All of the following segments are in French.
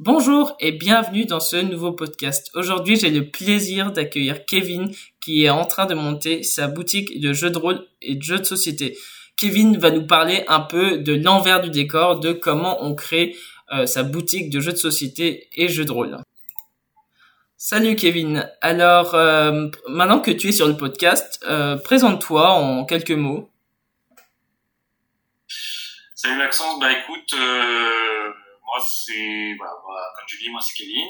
Bonjour et bienvenue dans ce nouveau podcast. Aujourd'hui, j'ai le plaisir d'accueillir Kevin qui est en train de monter sa boutique de jeux de rôle et de jeux de société. Kevin va nous parler un peu de l'envers du décor, de comment on crée euh, sa boutique de jeux de société et jeux de rôle. Salut Kevin. Alors, euh, maintenant que tu es sur le podcast, euh, présente-toi en quelques mots. Salut Maxence, bah écoute, moi, c'est, voilà, comme tu dis, moi, c'est Kevin.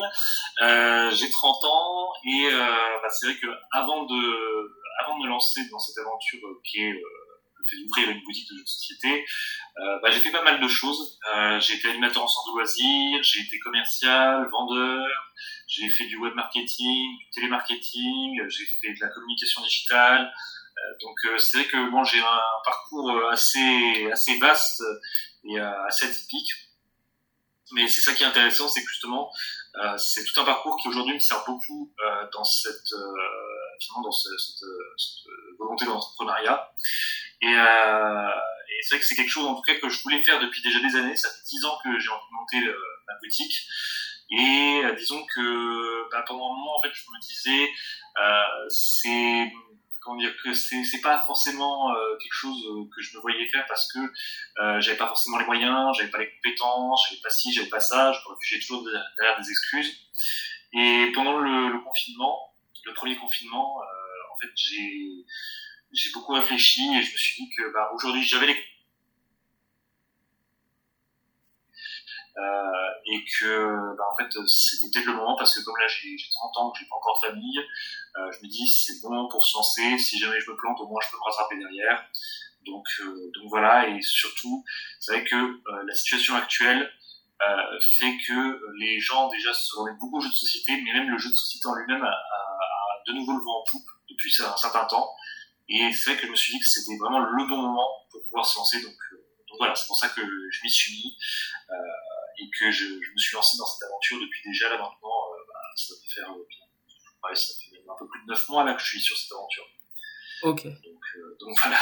Euh, j'ai 30 ans et euh, bah, c'est vrai que avant de, avant de me lancer dans cette aventure qui est euh, le fait d'ouvrir une boutique de jeux de société, euh, bah, j'ai fait pas mal de choses. Euh, j'ai été animateur en centre de loisirs, j'ai été commercial, vendeur, j'ai fait du web marketing, du télémarketing, j'ai fait de la communication digitale. donc c'est vrai que bon, j'ai un parcours assez assez vaste et assez atypique. Mais c'est ça qui est intéressant, c'est que justement, euh, c'est tout un parcours qui aujourd'hui me sert beaucoup euh, dans cette, euh, dans cette, volonté d'entrepreneuriat. Et, euh, et c'est vrai que c'est quelque chose en tout cas que je voulais faire depuis déjà des années. Ça fait dix ans que j'ai monté ma boutique. Et disons que bah, pendant un moment, en fait, je me disais, c'est dire que c'est c'est pas forcément euh, quelque chose euh, que je me voyais faire parce que euh, j'avais pas forcément les moyens, j'avais pas les compétences, j'avais pas ci, j'avais pas ça, je me réfugiais toujours derrière des excuses. Et pendant le, confinement, le premier confinement, en fait, j'ai j'ai beaucoup réfléchi et je me suis dit que bah, aujourd'hui j'avais les Euh, et que bah, en fait c'était peut-être le moment parce que comme là j'ai 30 ans que j'ai pas encore de famille euh, je me dis c'est bon pour se lancer. Si jamais je me plante au moins je peux me rattraper derrière. Donc euh, donc voilà. Et surtout c'est vrai que la situation actuelle fait que les gens déjà se remettent beaucoup au jeu de société mais même le jeu de société en lui-même a, de nouveau le vent en poupe depuis un certain temps. Et c'est vrai que je me suis dit que c'était vraiment le bon moment pour pouvoir se lancer. Donc voilà, c'est pour ça que je m'y suis mis. Et que je, je, me suis lancé dans cette aventure depuis déjà là maintenant, euh, bah, ça va faire, euh, ouais, ça fait un peu plus de 9 mois là que je suis sur cette aventure. Ok. Donc, euh, donc voilà.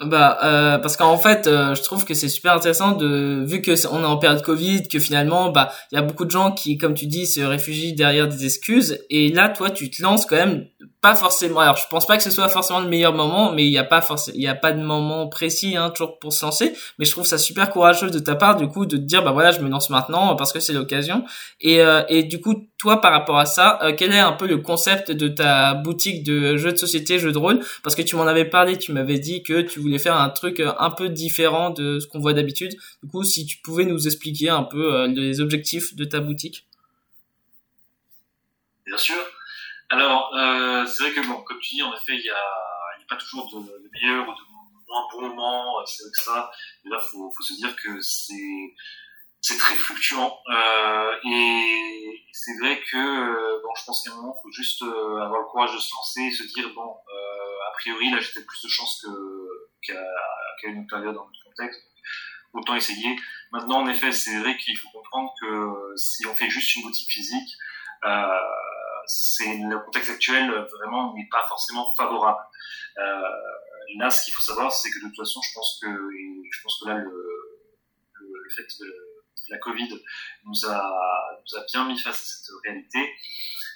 Bah euh, parce qu'en fait euh, je trouve que c'est super intéressant de vu que on est en période Covid que finalement bah il y a beaucoup de gens qui comme tu dis se réfugient derrière des excuses et là toi tu te lances quand même pas forcément alors je pense pas que ce soit forcément le meilleur moment mais il y a pas forcément il y a pas de moment précis hein toujours pour se lancer. Mais je trouve ça super courageux de ta part du coup de te dire bah voilà je me lance maintenant parce que c'est l'occasion. Et euh, et du coup toi par rapport à ça euh, quel est un peu le concept de ta boutique de jeux de société jeux de rôle? Parce que tu m'en avais parlé tu m'avais dit que tu voulais faire un truc euh, un peu différent de ce qu'on voit d'habitude. Du coup si tu pouvais nous expliquer un peu les objectifs de ta boutique. Bien sûr alors, euh, c'est vrai que, bon, comme tu dis, en effet, il n'y a, pas toujours de, de, meilleur ou de moins bon moment, euh, c'est vrai que ça. Et là, faut, faut se dire que c'est, très fluctuant. Euh, et c'est vrai que, euh, bon, je pense qu'à un moment, il faut juste euh, avoir le courage de se lancer et se dire, bon, euh, a priori, là, j'ai peut-être plus de chance qu'à une autre période dans notre contexte. Autant essayer. Maintenant, en effet, c'est vrai qu'il faut comprendre que si on fait juste une boutique physique, euh, c'est le contexte actuel vraiment n'est pas forcément favorable. Euh, là, ce qu'il faut savoir, c'est que de toute façon, je pense que, je pense que là, le, fait de la Covid nous a, bien mis face à cette réalité.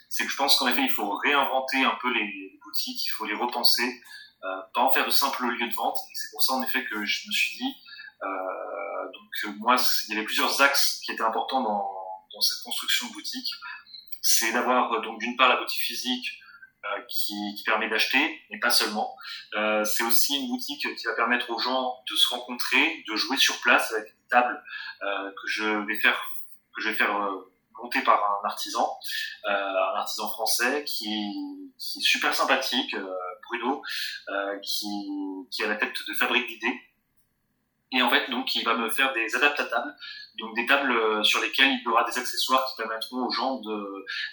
C'est que je pense qu'en effet, il faut réinventer un peu les, boutiques, il faut les repenser, euh, pas en faire de simples lieux de vente. C'est pour ça, en effet, que je me suis dit, euh, moi, il y avait plusieurs axes qui étaient importants dans, dans cette construction de boutique c'est d'avoir euh, donc d'une part la boutique physique euh, qui, permet d'acheter, mais pas seulement. Euh, c'est aussi une boutique qui va permettre aux gens de se rencontrer, de jouer sur place avec une table que je vais faire que je vais faire monter par un artisan, un artisan français qui, est super sympathique, Bruno, qui a la tête de fabrique d'idées et en fait donc il va me faire des adaptatables donc des tables euh, sur lesquelles il y aura des accessoires qui permettront aux gens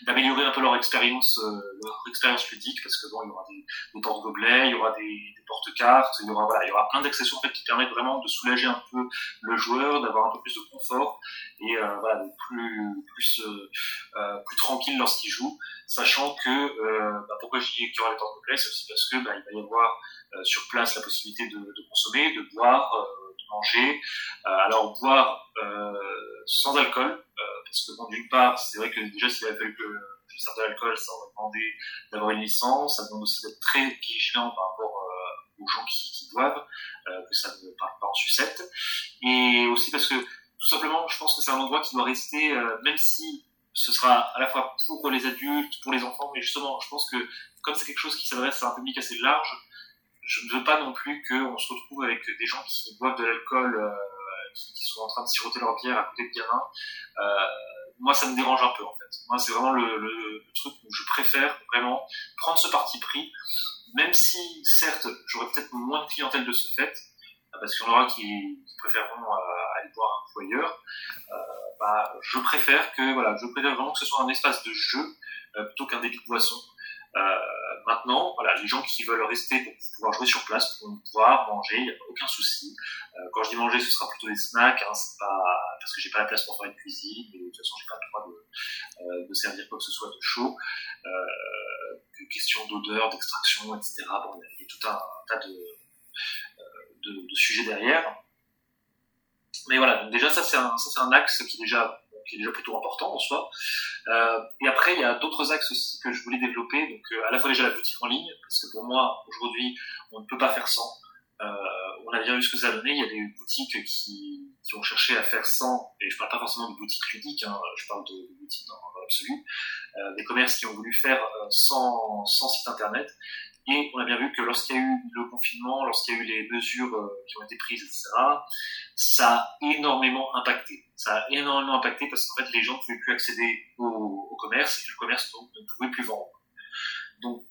d'améliorer un peu leur expérience euh, leur expérience ludique. Parce que bon il y aura des, des porte-gobelets il y aura des, des porte-cartes il y aura voilà il y aura plein d'accessoires en fait qui permettent vraiment de soulager un peu le joueur d'avoir un peu plus de confort et euh, voilà plus plus euh, euh, plus tranquille lorsqu'il joue. Sachant que euh, bah, pourquoi je dis qu'il y aura des porte-gobelets c'est aussi parce que bah, il va y avoir sur place la possibilité de, de consommer de boire manger. Euh, alors boire euh, sans alcool, euh, parce que d'une part, c'est vrai que déjà s'il avait fallu que je sers de l'alcool, ça aurait demandé d'avoir une licence, ça demande aussi d'être très vigilant par rapport aux gens qui, qui boivent, que ça ne parle pas en sucette, et aussi parce que tout simplement, je pense que c'est un endroit qui doit rester, même si ce sera à la fois pour les adultes, pour les enfants, mais justement, je pense que comme c'est quelque chose qui s'adresse à un public assez large, je ne veux pas non plus qu'on se retrouve avec des gens qui boivent de l'alcool, euh, qui, sont en train de siroter leur bière à côté de gamins. Euh, moi, ça me dérange un peu, en fait. Moi, c'est vraiment le, le, truc où je préfère vraiment prendre ce parti pris, même si, certes, j'aurai peut-être moins de clientèle de ce fait, parce qu'il y en aura qui, qui préféreront euh, aller boire un peu ailleurs. Euh, bah, je préfère que, voilà, je préfère vraiment que ce soit un espace de jeu euh, plutôt qu'un débit de boisson. Euh, maintenant, voilà, les gens qui veulent rester pour pouvoir jouer sur place pour pouvoir manger, il n'y a aucun souci. Euh, quand je dis manger, ce sera plutôt des snacks, hein, parce que j'ai pas la place pour faire une cuisine, et de toute façon j'ai pas le droit de, euh, servir quoi que ce soit de chaud. Question d'odeur, d'extraction, etc. Il y a tout un, tas de, sujets derrière. Mais voilà, déjà ça c'est un, un axe qui déjà déjà plutôt important en soi. Euh, et après, il y a d'autres axes aussi que je voulais développer. Donc, euh, à la fois déjà la boutique en ligne, parce que pour moi, aujourd'hui, on ne peut pas faire sans. Euh, on a bien vu ce que ça donnait. Il y a des boutiques qui, ont cherché à faire sans, et je parle pas forcément de boutiques ludiques, hein, je parle de, de boutiques dans, l'absolu, euh, des commerces qui ont voulu faire sans, sans site internet. Et on a bien vu que lorsqu'il y a eu le confinement, lorsqu'il y a eu les mesures euh, qui ont été prises, etc., ça a énormément impacté. Ça a énormément impacté parce qu'en fait, les gens ne pouvaient plus accéder au, commerce et le commerce ne pouvait plus vendre. Donc,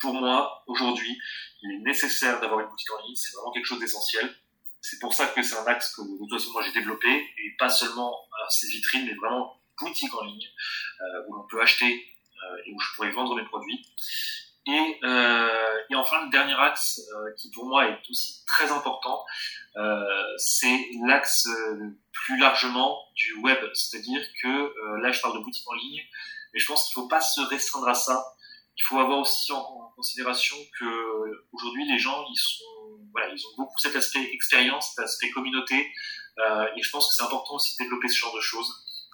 pour moi, aujourd'hui, il est nécessaire d'avoir une boutique en ligne. C'est vraiment quelque chose d'essentiel. C'est pour ça que c'est un axe que de toute façon moi j'ai développé et pas seulement ces vitrines, mais vraiment boutique en ligne euh, où l'on peut acheter euh, et où je pourrais vendre mes produits. Et, euh, et, enfin, le dernier axe euh, qui pour moi est aussi très important, euh, c'est l'axe euh, plus largement du web. C'est-à-dire que euh, là, je parle de boutique en ligne, mais je pense qu'il ne faut pas se restreindre à ça. Il faut avoir aussi en, considération que aujourd'hui, les gens, ils sont, voilà, ils ont beaucoup cet aspect expérience, cet aspect communauté, et je pense que c'est important aussi de développer ce genre de choses.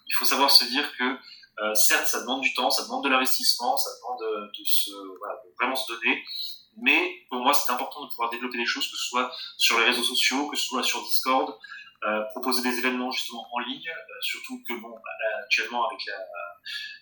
Il faut savoir se dire que euh, certes, ça demande du temps, ça demande de l'investissement, ça demande de, de, se, voilà, de vraiment se donner. Mais pour moi, c'est important de pouvoir développer des choses, que ce soit sur les réseaux sociaux, que ce soit sur Discord, euh, proposer des événements justement en ligne. Euh, surtout que bon, bah, actuellement avec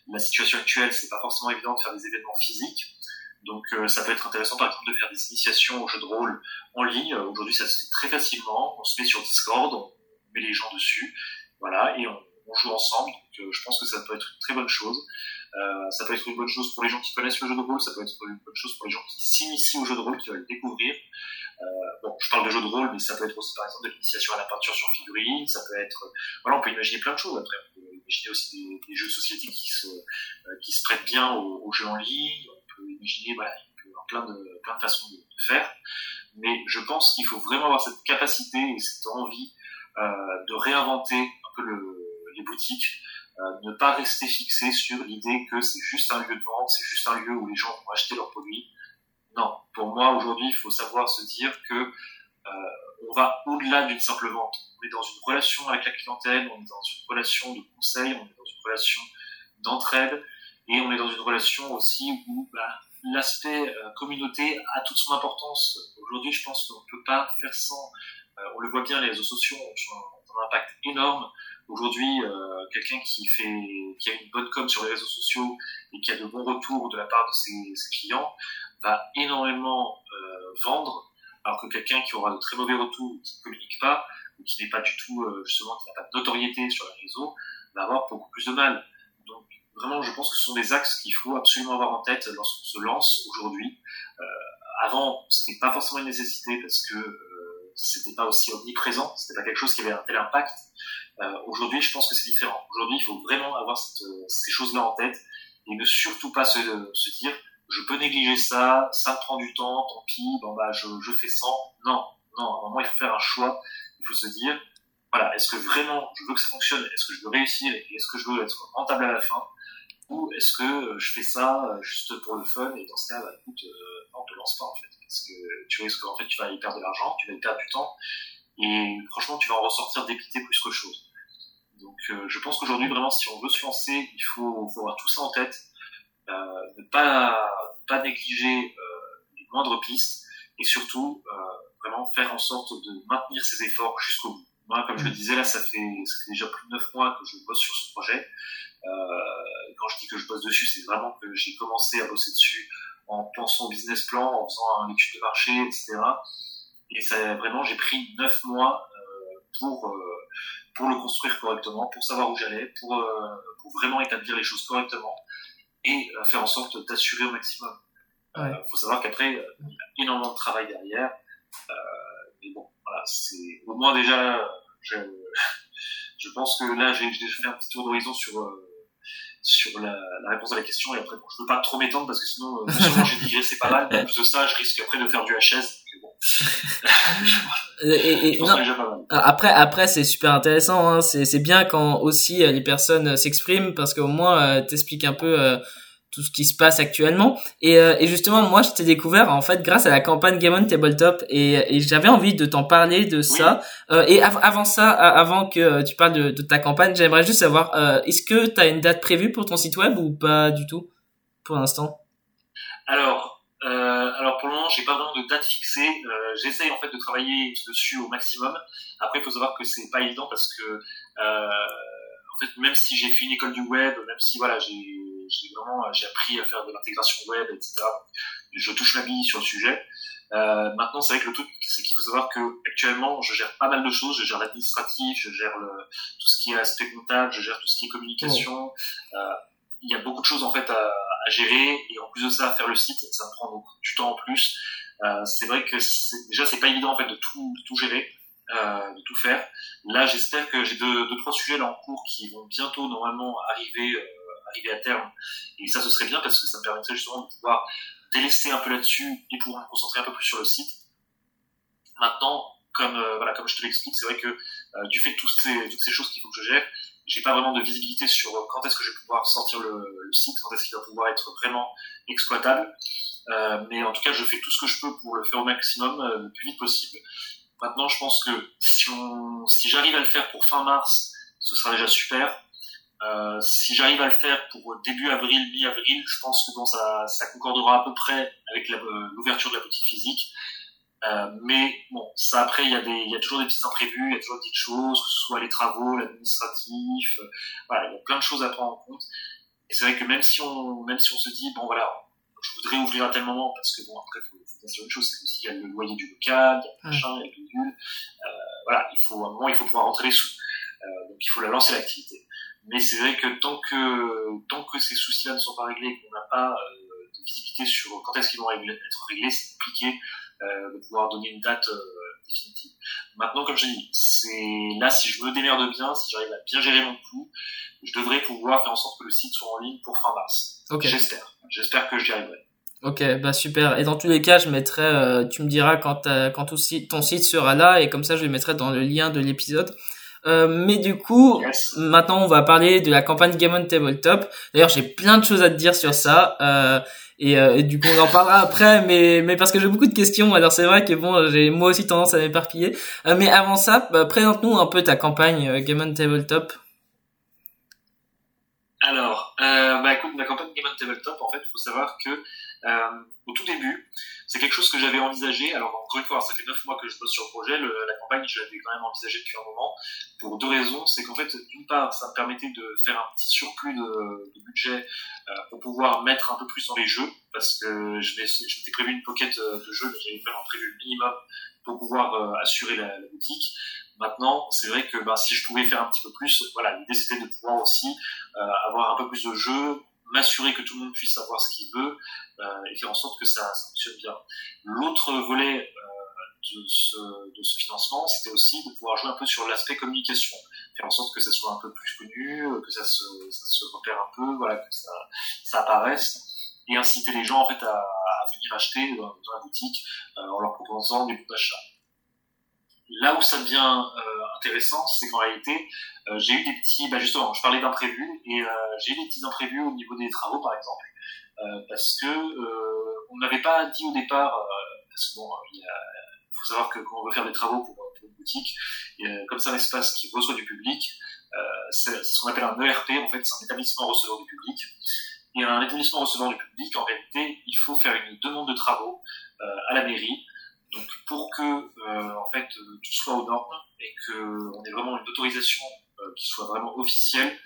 la, situation actuelle, c'est pas forcément évident de faire des événements physiques. Donc euh, ça peut être intéressant par exemple de faire des initiations au jeu de rôle en ligne. Aujourd'hui, ça se fait très facilement. On se met sur Discord, on met les gens dessus, voilà, et on on joue ensemble. Donc, euh, je pense que ça peut être une très bonne chose. Euh, ça peut être une bonne chose pour les gens qui connaissent le jeu de rôle, ça peut être une bonne chose pour les gens qui s'initient au jeu de rôle, qui veulent le découvrir. Euh, bon, je parle de jeu de rôle, mais ça peut être aussi par exemple de l'initiation à la peinture sur figurine, ça peut être, voilà, on peut imaginer plein de choses après. On peut imaginer aussi des, jeux de société qui se, qui se prêtent bien aux, aux, jeux en ligne, on peut imaginer, voilà, plein de, plein de façons de, faire. Mais je pense qu'il faut vraiment avoir cette capacité et cette envie de réinventer un peu le, les boutiques, euh, ne pas rester fixé sur l'idée que c'est juste un lieu de vente, c'est juste un lieu où les gens vont acheter leurs produits. Non, pour moi aujourd'hui, il faut savoir se dire que euh, on va au-delà d'une simple vente. On est dans une relation avec la clientèle, on est dans une relation de conseil, on est dans une relation d'entraide, et on est dans une relation aussi où bah, l'aspect euh, communauté a toute son importance. Aujourd'hui, je pense qu'on ne peut pas faire sans. On le voit bien, les réseaux sociaux ont un impact énorme. Aujourd'hui, euh, quelqu'un qui fait, qui a une bonne com sur les réseaux sociaux et qui a de bons retours de la part de ses, clients, va énormément euh, vendre, alors que quelqu'un qui aura de très mauvais retours, qui ne communique pas, ou qui n'est pas du tout, euh, justement, qui n'a pas de notoriété sur les réseaux, va avoir beaucoup plus de mal. Donc, vraiment, je pense que ce sont des axes qu'il faut absolument avoir en tête lorsqu'on se lance aujourd'hui. Euh, avant, c'était pas forcément une nécessité parce que euh, c'était pas aussi omniprésent, c'était pas quelque chose qui avait un tel impact. Euh, Aujourd'hui, je pense que c'est différent. Aujourd'hui, il faut vraiment avoir cette, ces choses-là en tête et ne surtout pas se, se, dire je peux négliger ça, ça me prend du temps, tant pis, bon bah je, je fais sans. Non, non, à un moment il faut faire un choix. Il faut se dire voilà, est-ce que vraiment je veux que ça fonctionne, est-ce que je veux réussir? Et est-ce que je veux être rentable à la fin? Ou est-ce que je fais ça juste pour le fun et dans ce cas, bah, écoute, euh, non, te lance pas en fait, parce que tu risques en fait tu vas y perdre de l'argent, tu vas y perdre du temps et franchement tu vas en ressortir dépité plus que chose. Donc je pense qu'aujourd'hui vraiment si on veut se lancer, il faut, faut avoir tout ça en tête, ne pas pas négliger les moindres pistes et surtout vraiment faire en sorte de maintenir ses efforts jusqu'au bout. Moi, comme je le disais, là, ça fait, ça fait déjà plus de neuf mois que je bosse sur ce projet. Euh, quand je dis que je bosse dessus, c'est vraiment que j'ai commencé à bosser dessus en pensant au business plan, en faisant un étude de marché, etc. Et ça, vraiment, j'ai pris neuf mois euh, pour euh, pour le construire correctement, pour savoir où j'allais, pour euh, pour vraiment établir les choses correctement et euh, faire en sorte d'assurer au maximum. Il ouais. faut savoir qu'après, il y a énormément de travail derrière. mais bon, voilà, c'est au moins déjà, je, je pense que là, j'ai déjà fait un petit tour d'horizon sur sur la, la, réponse à la question et après bon, je peux pas trop m'étendre parce que sinon euh, sûrement j'ai digressé pas mal mais en plus de ça je risque après de faire du HS bon. et, et, non, après après c'est super intéressant hein. c'est c'est bien quand aussi euh, les personnes s'expriment parce qu'au moins euh, t'expliques un peu euh, tout ce qui se passe actuellement. Et, euh, et justement, moi, je t'ai découvert en fait grâce à la campagne Game on Tabletop et, et j'avais envie de t'en parler de ça. Euh, et avant ça, avant que tu parles de, de ta campagne, j'aimerais juste savoir, euh, est-ce que tu as une date prévue pour ton site web ou pas du tout pour l'instant? Alors, euh, alors pour le moment, j'ai pas vraiment de date fixée. Euh, J'essaye en fait de travailler dessus au maximum. Après, il faut savoir que c'est pas évident parce que euh, en fait, même si j'ai fait une école du web, même si voilà, j'ai j'ai vraiment j'ai appris à faire de l'intégration web, etc. Je touche ma bille sur le sujet. Euh, maintenant, c'est vrai que le truc, c'est qu'il faut savoir que actuellement, je gère pas mal de choses. Je gère l'administratif, je gère le, tout ce qui est aspect comptable, je gère tout ce qui est communication. Euh, il y a beaucoup de choses en fait à, à, gérer et en plus de ça, à faire le site, ça me prend beaucoup du temps en plus. Euh, c'est vrai que déjà, c'est pas évident en fait de tout, de tout gérer. Euh, de tout faire. Là, j'espère que j'ai deux, deux, trois sujets là en cours qui vont bientôt normalement arriver euh, arriver à terme. Et ça, ce serait bien parce que ça me permettrait justement de pouvoir délester un peu là-dessus et pouvoir me concentrer un peu plus sur le site. Maintenant, comme euh, voilà, comme je te l'explique, c'est vrai que euh, du fait de toutes ces, toutes ces choses qu'il faut que je gère, j'ai pas vraiment de visibilité sur quand est-ce que je vais pouvoir sortir le, site, quand est-ce qu'il va pouvoir être vraiment exploitable. Euh, mais en tout cas, je fais tout ce que je peux pour le faire au maximum, le plus vite possible. Maintenant, je pense que si, si j'arrive à le faire pour fin mars, ce sera déjà super. Euh, si j'arrive à le faire pour début avril, mi-avril, je pense que bon, ça, ça concordera à peu près avec l'ouverture de la boutique physique. Euh, mais bon, ça après, il y, a des, il y a toujours des petits imprévus, il y a toujours des petites choses, que ce soit les travaux, l'administratif, euh, voilà, il y a plein de choses à prendre en compte. Et c'est vrai que même si on, même si on se dit, bon voilà, je voudrais ouvrir à tel moment, parce que bon, après, il faut, faut bien sûr une chose, c'est qu'il y a le loyer du local, il y a le machin, il y a le euh, voilà, il faut, à un moment, il faut pouvoir rentrer les sous. Euh, donc il faut la lancer l'activité. Mais c'est vrai que tant que tant que ces soucis-là ne sont pas réglés, qu'on n'a pas euh, de visibilité sur quand est-ce qu'ils vont être réglés, c'est compliqué euh, de pouvoir donner une date euh, définitive. Maintenant, comme je dis, c'est là si je me démerde bien, si j'arrive à bien gérer mon coût, je devrais pouvoir faire en sorte que le site soit en ligne pour fin mars. Okay. J'espère. J'espère que j'y arriverai. Ok, bah super. Et dans tous les cas, je mettrai, euh, tu me diras quand, quand ton site, ton site sera là, et comme ça, je le mettrai dans le lien de l'épisode. Euh, mais du coup, maintenant on va parler de la campagne Game on Tabletop. D'ailleurs, j'ai plein de choses à te dire sur ça. Euh, et, euh, et, du coup, on en parlera après, mais mais parce que j'ai beaucoup de questions. Alors c'est vrai que bon, j'ai moi aussi tendance à m'éparpiller. Euh, mais avant ça, bah, présente-nous un peu ta campagne euh, Game on Tabletop. Alors, bah écoute, la campagne Game on Tabletop, en fait, il faut savoir que au tout début, c'est quelque chose que j'avais envisagé. Alors encore une fois, ça fait neuf mois que je bosse sur le projet. La campagne, je l'avais quand même envisagé depuis un moment pour deux raisons. C'est qu'en fait, d'une part, ça me permettait de faire un petit surplus de, budget euh, pour pouvoir mettre un peu plus dans les jeux, parce que je m'étais prévu une pocket euh, de jeux, mais j'avais vraiment prévu le minimum pour pouvoir euh, assurer la, boutique. Maintenant, c'est vrai que bah, si je pouvais faire un petit peu plus, voilà, l'idée c'était de pouvoir aussi euh, avoir un peu plus de jeux, m'assurer que tout le monde puisse savoir ce qu'il veut euh, et faire en sorte que ça, ça fonctionne bien. L'autre volet euh, de, ce, de ce financement, c'était aussi de pouvoir jouer un peu sur l'aspect communication, faire en sorte que ça soit un peu plus connu, que ça se, ça se repère un peu, voilà, que ça, ça apparaisse et inciter les gens en fait à, à venir acheter dans, la boutique euh, en leur proposant des bons d'achat. Là où ça devient euh, intéressant, c'est qu'en réalité, euh, j'ai eu des petits, bah justement, je parlais d'imprévus, et euh, j'ai eu des petits imprévus au niveau des travaux, par exemple, euh, parce que euh, on n'avait pas dit au départ, parce que bon, il faut savoir que quand on veut faire des travaux pour, une boutique, comme c'est un espace qui reçoit du public, c'est ce qu'on appelle un ERP, en fait, c'est un établissement receveur du public. Et un établissement receveur du public, en réalité, il faut faire une demande de travaux à la mairie donc pour que euh, en fait tout soit aux normes et qu'on ait vraiment une autorisation euh, qui soit vraiment officielle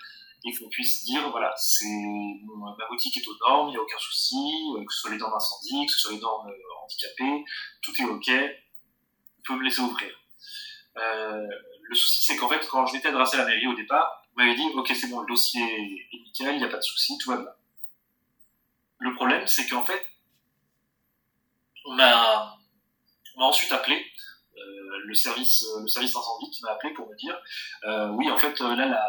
et qu'on puisse dire voilà c'est ma boutique est aux normes, il n'y a aucun souci, euh, que ce soit les normes incendie, que ce soit les normes handicapées, tout est ok, on peut me laisser ouvrir. le souci c'est qu'en fait quand je m'étais adressé à la mairie au départ, on m'avait dit ok c'est bon le dossier est nickel, il n'y a pas de souci, tout va bien. Le problème c'est qu'en fait on m'a ensuite appelé euh, le service euh, le service incendie qui m'a appelé pour me dire euh, oui en fait là la,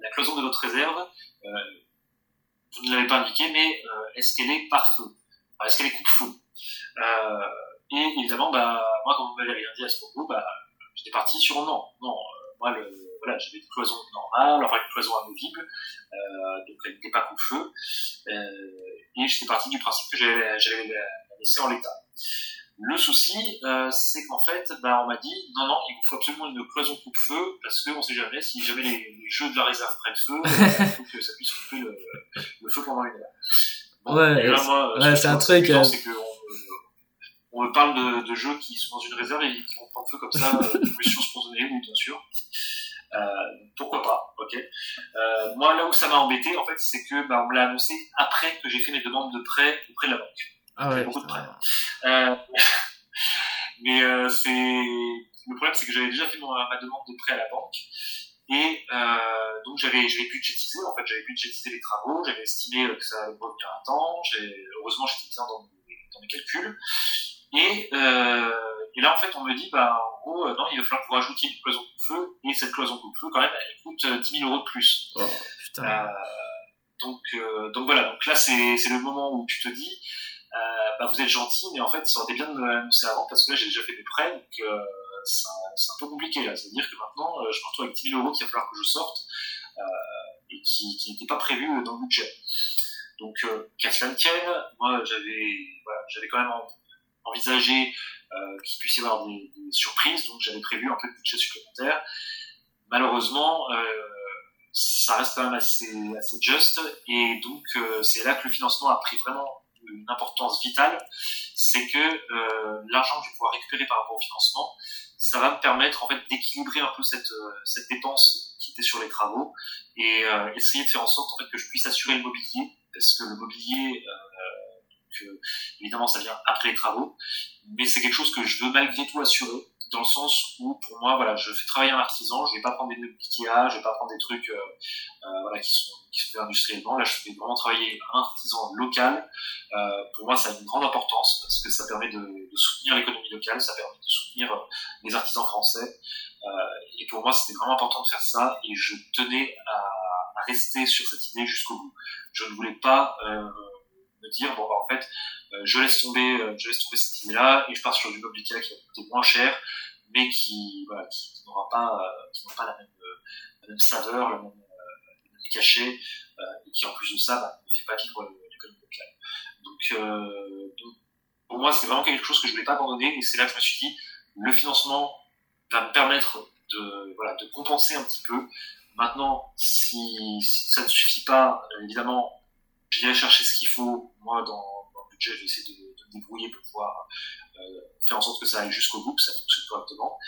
la cloison de votre réserve vous ne l'avez pas indiqué mais est-ce qu'elle est par feu? Est-ce qu'elle est coupe-feu et évidemment bah moi quand vous m'avez rien dit à ce propos bah j'étais parti sur non. Non moi voilà, j'avais une cloison normale, enfin une cloison amovible, euh, donc elle n'était pas coupe-feu, euh, et j'étais parti du principe que j'allais la laisser en l'état. Le souci, euh, c'est qu'en fait, bah, on m'a dit non, non, il faut absolument une cloison coupe-feu parce qu'on sait jamais si jamais les, jeux de la réserve prennent feu, il faut que ça puisse couper le, le feu pendant une heure. ouais, ouais c'est un truc. Euh... C'est on, me parle de, de, jeux qui sont dans une réserve et qui vont prendre feu comme ça, euh, pollution spontanée, oui, bien sûr. Euh, pourquoi pas, ok. Euh, moi, là où ça m'a embêté, en fait, c'est que bah, on me l'a annoncé après que j'ai fait mes demandes de prêt auprès de la banque. Ah ouais, beaucoup de prêts. Euh, mais euh, c'est le problème, c'est que j'avais déjà fait ma demande de prêt à la banque et euh, donc j'avais j'avais budgétisé en fait j'avais budgétisé les travaux, j'avais estimé que ça allait revenir à temps. Heureusement, j'étais bien dans, dans mes calculs. Et, euh, et là, en fait, on me dit, bah, en gros, euh, non, il va falloir que vous rajoutiez une cloison coupe-feu, et cette cloison coupe-feu, quand même, elle coûte 10 000 euros de plus. Oh, putain. donc, donc voilà, donc là, c'est le moment où tu te dis, euh, bah, vous êtes gentil, mais en fait, ça aurait été bien de me l'annoncer avant parce que là, j'ai déjà fait des prêts, donc euh, c'est un, peu compliqué là. C'est-à-dire que maintenant, euh, je me retrouve avec 10 000 euros qu'il va falloir que je sorte et qui n'était pas prévu dans le budget. Donc, qu'à cela ne tienne, moi, j'avais quand même envisagé euh, qu'il puisse y avoir des, surprises, donc j'avais prévu un peu de budget supplémentaire. Malheureusement, euh, ça reste quand même assez, juste, et donc euh, c'est là que le financement a pris vraiment une importance vitale, c'est que euh, l'argent que je vais pouvoir récupérer par rapport au financement, ça va me permettre en fait d'équilibrer un peu cette, euh, cette dépense qui était sur les travaux et euh, essayer de faire en sorte en fait que je puisse assurer le mobilier, parce que le mobilier, euh, évidemment ça vient après les travaux, mais c'est quelque chose que je veux malgré tout assurer dans le sens où pour moi voilà je fais travailler un artisan je vais pas prendre des nœuds Ikea je vais pas prendre des trucs euh, euh, voilà qui sont qui se fait industriellement. Là je fais vraiment travailler un artisan local. Euh, pour moi ça a une grande importance parce que ça permet de, de soutenir l'économie locale ça permet de soutenir euh, les artisans français. Euh, et pour moi c'était vraiment important de faire ça et je tenais à, à rester sur cette idée jusqu'au bout. Je ne voulais pas dire bon bah, en fait euh, je laisse tomber, euh, je laisse tomber cette idée-là et je pars sur du mobilier qui va coûter moins cher, mais qui, n'aura pas, euh, qui n'aura pas la même, saveur, le même, cachet, et qui en plus de ça bah, ne fait pas vivre l'économie locale. Donc, donc, pour moi, c'était vraiment quelque chose que je voulais pas abandonner, et c'est là que je me suis dit, le financement va me permettre de, voilà, de compenser un petit peu. Maintenant, si ça ne suffit pas, évidemment, j'irai chercher ce qu'il faut, moi, dans, budget, je vais essayer de, me débrouiller pour pouvoir euh, faire en sorte que ça aille jusqu'au bout, que ça fonctionne correctement.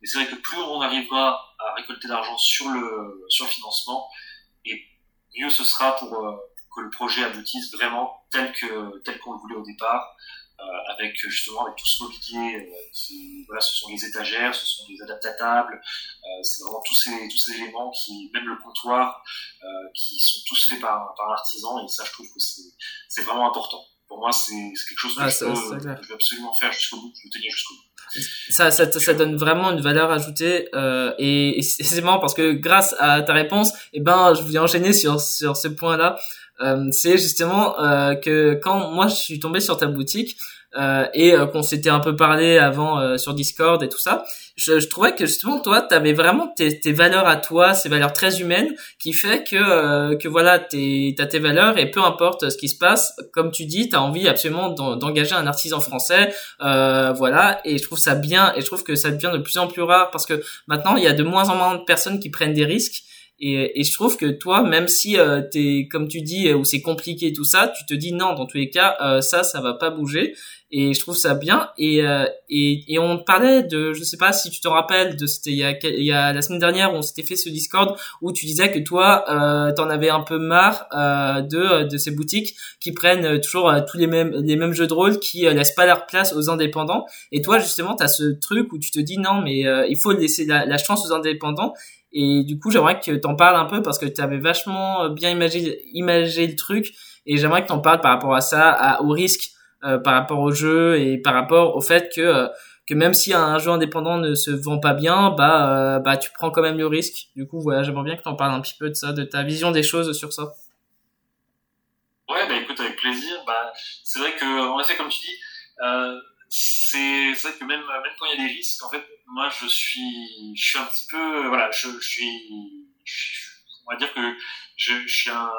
Mais c'est vrai que plus on arrivera à récolter d'argent sur le, sur le financement, et mieux ce sera pour, euh, que le projet aboutisse vraiment tel tel qu'on le voulait au départ, avec justement avec tout ce mobilier euh, qui voilà, ce sont les étagères, ce sont les adaptatables, euh, c'est vraiment tous ces tous ces éléments qui même le comptoir euh, qui sont tous faits par par l'artisan et ça je trouve que c'est c'est vraiment important pour moi, c'est quelque chose que, ah, je, ça, peux, que, je, veux, absolument faire jusqu'au bout, je veux tenir jusqu'au bout. Ça, ça, ça donne vraiment une valeur ajoutée euh, et, et c'est marrant parce que grâce à ta réponse, eh ben, je voulais enchaîner sur sur ce point-là. Euh, c'est justement euh, que quand moi je suis tombé sur ta boutique, euh, et euh, qu'on s'était un peu parlé avant euh, sur Discord et tout ça, je, je trouvais que justement toi, tu avais vraiment tes, tes, valeurs à toi, ces valeurs très humaines, qui fait que que voilà, t'as tes valeurs et peu importe ce qui se passe, comme tu dis, tu as envie absolument d'engager un artisan français, voilà, et je trouve ça bien et je trouve que ça devient de plus en plus rare parce que maintenant il y a de moins en moins de personnes qui prennent des risques Et, je trouve que toi, même si euh, t'es, comme tu dis, où c'est compliqué tout ça, tu te dis non, dans tous les cas, euh, ça, ça va pas bouger. Et je trouve ça bien. Et, euh, et, et on parlait de, je sais pas si tu te rappelles, de c'était il y a, il y a la semaine dernière où on s'était fait ce Discord où tu disais que toi, euh, t'en avais un peu marre euh, de de ces boutiques qui prennent toujours tous les mêmes les mêmes jeux de rôle, qui laissent pas leur place aux indépendants. Et toi, justement, t'as ce truc où tu te dis non, mais il faut laisser la, chance aux indépendants. Et du coup, j'aimerais que t'en parles un peu parce que tu avais vachement bien imaginé, imagé le truc. Et j'aimerais que t'en parles par rapport à ça, au risque euh, par rapport au jeu et par rapport au fait que euh, que même si un jeu indépendant ne se vend pas bien, bah euh, bah tu prends quand même le risque. Du coup, voilà, j'aimerais bien que tu en parles un petit peu de ça, de ta vision des choses sur ça. Ouais, bah écoute, avec plaisir. Bah c'est vrai que en effet, comme tu dis, euh, c'est vrai que même même quand il y a des risques, en fait, moi je suis je suis un petit peu voilà, je, je suis on va dire que je, je suis un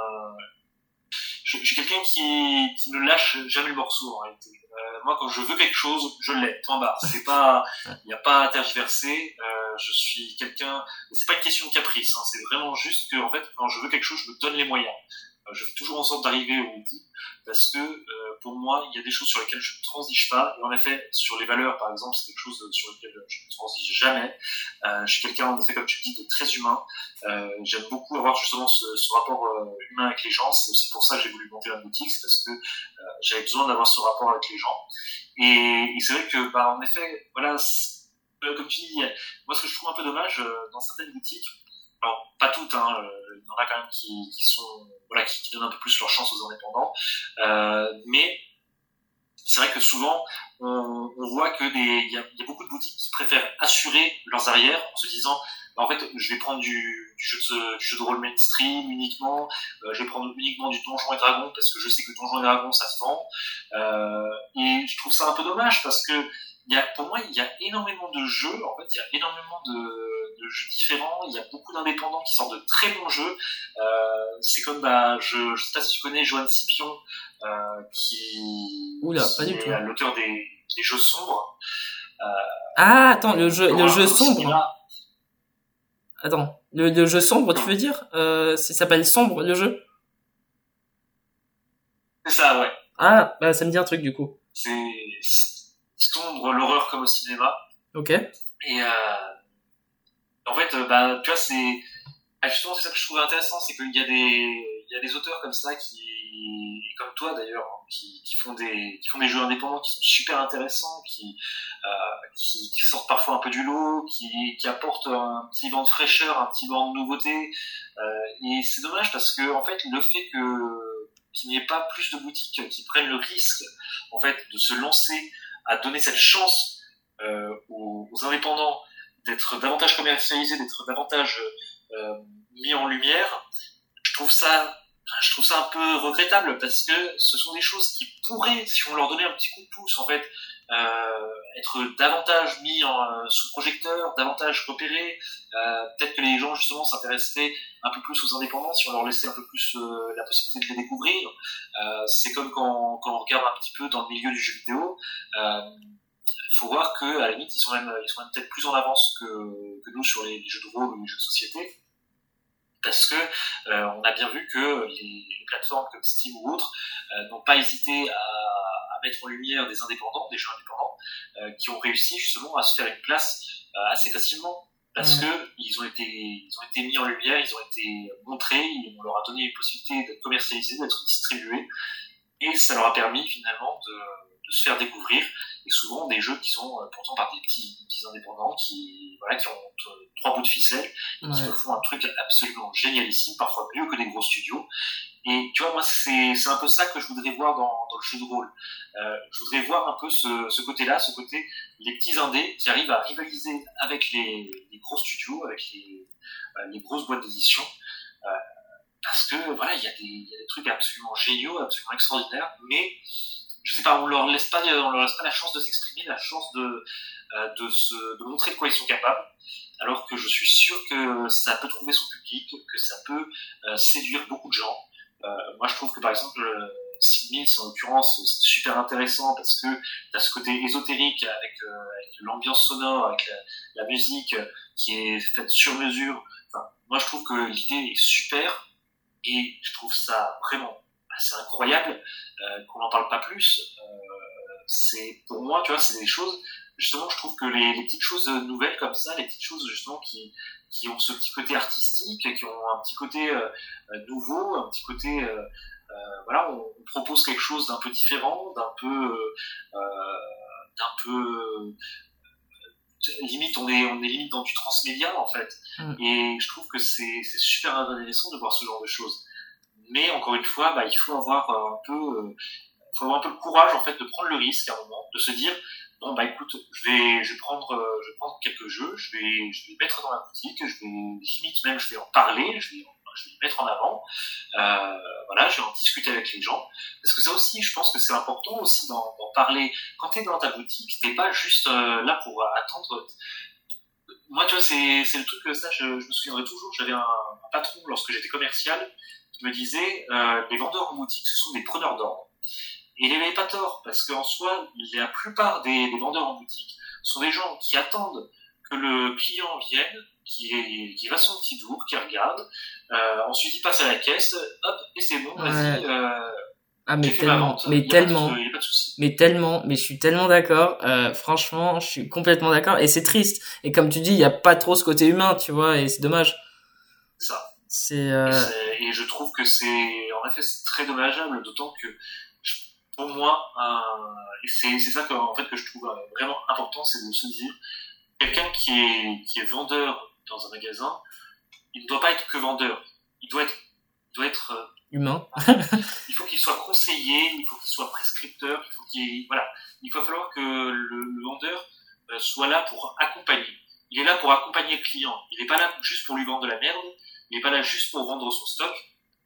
je, je suis quelqu'un qui, qui ne lâche jamais le morceau en réalité. Euh, moi, quand je veux quelque chose, je l'ai. Point barre. C'est pas, il n'y a pas à tergiverser. Euh, je suis quelqu'un. C'est pas une question de caprice. Hein, c'est vraiment juste que, en fait, quand je veux quelque chose, je me donne les moyens. Euh, je fais toujours en sorte d'arriver au bout parce que euh, pour moi, il y a des choses sur lesquelles je ne transige pas. Et en effet, sur les valeurs, par exemple, c'est quelque chose sur lequel je ne transige jamais. Euh, je suis quelqu'un, en effet, comme tu dis, de très humain. Euh, J'aime beaucoup avoir justement ce, rapport euh, humain avec les gens. C'est aussi pour ça que j'ai voulu monter la boutique, c'est parce que euh, j'avais besoin d'avoir ce rapport avec les gens. Et, et c'est vrai que, bah, en effet, voilà, comme tu dis, moi, ce que je trouve un peu dommage dans certaines boutiques, alors pas toutes, hein, il y en a quand même qui, sont voilà qui, donnent un peu plus leur chance aux indépendants, euh, mais c'est vrai que souvent on, on voit que il y a, beaucoup de boutiques qui préfèrent assurer leurs arrières en se disant bah, en fait je vais prendre du, du, jeu, de, rôle mainstream uniquement, euh, je vais prendre uniquement du donjon et dragon parce que je sais que donjon et dragon ça se vend euh, et je trouve ça un peu dommage parce que y a, pour moi, il y a énormément de jeux. En fait, il y a énormément de, de jeux différents. Il y a beaucoup d'indépendants qui sortent de très bons jeux. Euh, c'est comme, bah, je, je sais pas si tu connais Johan Scipion, euh, qui, Oula, qui pas du tout. est l'auteur des, des, jeux sombres. Euh, ah, attends, le jeu, le jeu sombre. Attends, le, le, jeu sombre, tu veux dire euh, Ça s'appelle Sombre, le jeu? C'est ça, ouais. Ah, bah, ça me dit un truc du coup. C'est sombre, l'horreur comme au cinéma. Ok. Et euh, en fait, euh, bah, tu vois, c'est ah, justement c'est ça que je trouve intéressant, c'est qu'il y a des il y a des auteurs comme ça qui comme toi d'ailleurs qui, qui, font des qui font des jeux indépendants qui sont super intéressants, qui euh, qui, qui, sortent parfois un peu du lot, qui qui apportent un petit vent de fraîcheur, un petit vent de nouveauté. Euh, et c'est dommage parce que en fait le fait que qu'il n'y ait pas plus de boutiques qui prennent le risque en fait de se lancer à donner cette chance euh, aux, aux, indépendants d'être davantage commercialisés, d'être davantage euh, mis en lumière, je trouve ça je trouve ça un peu regrettable parce que ce sont des choses qui pourraient, si on leur donnait un petit coup de pouce, en fait, euh, être davantage mis en, euh, sous projecteur, davantage repérés. Euh, Peut-être que les gens justement s'intéresseraient un peu plus aux indépendants si on leur laissait un peu plus euh, la possibilité de les découvrir. Euh, C'est comme quand, quand, on regarde un petit peu dans le milieu du jeu vidéo. Il faut voir que à la limite ils sont même ils sont même peut-être plus en avance que, que nous sur les, les, jeux de rôle ou les jeux de société. Parce que euh, on a bien vu que les, les plateformes comme Steam ou autres euh, n'ont pas hésité à, à, mettre en lumière des indépendants, des jeux indépendants, euh, qui ont réussi justement à se faire une place assez facilement. Parce mmh. que ils ont été ils ont été mis en lumière, ils ont été montrés, on leur a donné une possibilité d'être commercialisés, d'être distribués, et ça leur a permis finalement de, de se faire découvrir et souvent des jeux qui sont euh, pourtant par des petits, des petits indépendants qui voilà qui ont trois bouts de ficelle et ouais. qui font un truc absolument génialissime parfois mieux que des gros studios et tu vois moi c'est c'est un peu ça que je voudrais voir dans, dans le jeu de rôle euh, je voudrais voir un peu ce, ce côté là ce côté les petits indés qui arrivent à rivaliser avec les, les gros studios avec les, euh, les grosses boîtes d'édition euh, parce que voilà il y y a des trucs absolument géniaux absolument extraordinaires mais je sais pas, on leur laisse pas, on leur laisse pas la chance de s'exprimer, la chance de, euh, de se, de montrer de quoi ils sont capables. Alors que je suis sûr que ça peut trouver son public, que ça peut euh, séduire beaucoup de gens. Euh, moi, je trouve que par exemple, Sid Mills, en l'occurrence, c'est super intéressant parce que tu as ce côté ésotérique avec, euh, avec l'ambiance sonore, avec la, la, musique qui est faite sur mesure. Enfin, moi je trouve que l'idée est super et je trouve ça vraiment assez incroyable qu'on n'en parle pas plus. c'est pour moi, tu vois, c'est des choses justement, je trouve que les, les, petites choses nouvelles comme ça, les petites choses justement qui, qui ont ce petit côté artistique, qui ont un petit côté euh, nouveau, un petit côté, euh, euh, voilà, on, on, propose quelque chose d'un peu différent, d'un peu, d'un peu, limite, on est, on est limite dans du transmédia en fait. Mm. Et je trouve que c'est, c'est super intéressant de voir ce genre de choses. Mais encore une fois, bah, il faut avoir un peu, faut avoir un peu le courage en fait de prendre le risque à un moment, de se dire bon bah écoute, je vais, je vais prendre, euh, je vais prendre quelques jeux, je vais, je vais mettre dans la boutique, je vais limite même, je vais en parler, je vais, je vais les mettre en avant, euh, voilà, je vais en discuter avec les gens, parce que ça aussi, je pense que c'est important aussi d'en parler. Quand tu es dans ta boutique, t'es pas juste euh, là pour attendre. Moi, tu vois, c'est, le truc que ça, je, me souviendrai toujours. J'avais un, patron lorsque j'étais commercial me disait, euh, les vendeurs en boutique, ce sont des preneurs d'ordre. Et il n'avait pas tort, parce qu'en soi, la plupart des, des, vendeurs en boutique sont des gens qui attendent que le client vienne, qui, qui va son petit tour, qui regarde, euh, ensuite il passe à la caisse, hop, et c'est bon, vas-y. Euh, ah mais tellement, mais tellement, mais tellement, mais je suis tellement d'accord. Euh, franchement, je suis complètement d'accord. Et c'est triste. Et comme tu dis, il y a pas trop ce côté humain, tu vois, et c'est dommage. Ça. C'est. Euh... Et, et, je trouve que c'est, en effet, c'est très dommageable, d'autant que pour moi, et c'est ça que, en fait, que je trouve euh, vraiment important, c'est de se dire, quelqu'un qui est, qui est vendeur dans un magasin, il ne doit pas être que vendeur. Il doit être, il doit être euh, humain. il faut qu'il soit conseiller, il faut qu'il soit prescripteur, il faut qu'il, voilà, il va falloir que le, vendeur euh, soit là pour accompagner. Il est là pour accompagner le client. Il n'est pas là juste pour lui vendre de la merde. Il n'est pas là juste pour vendre son stock.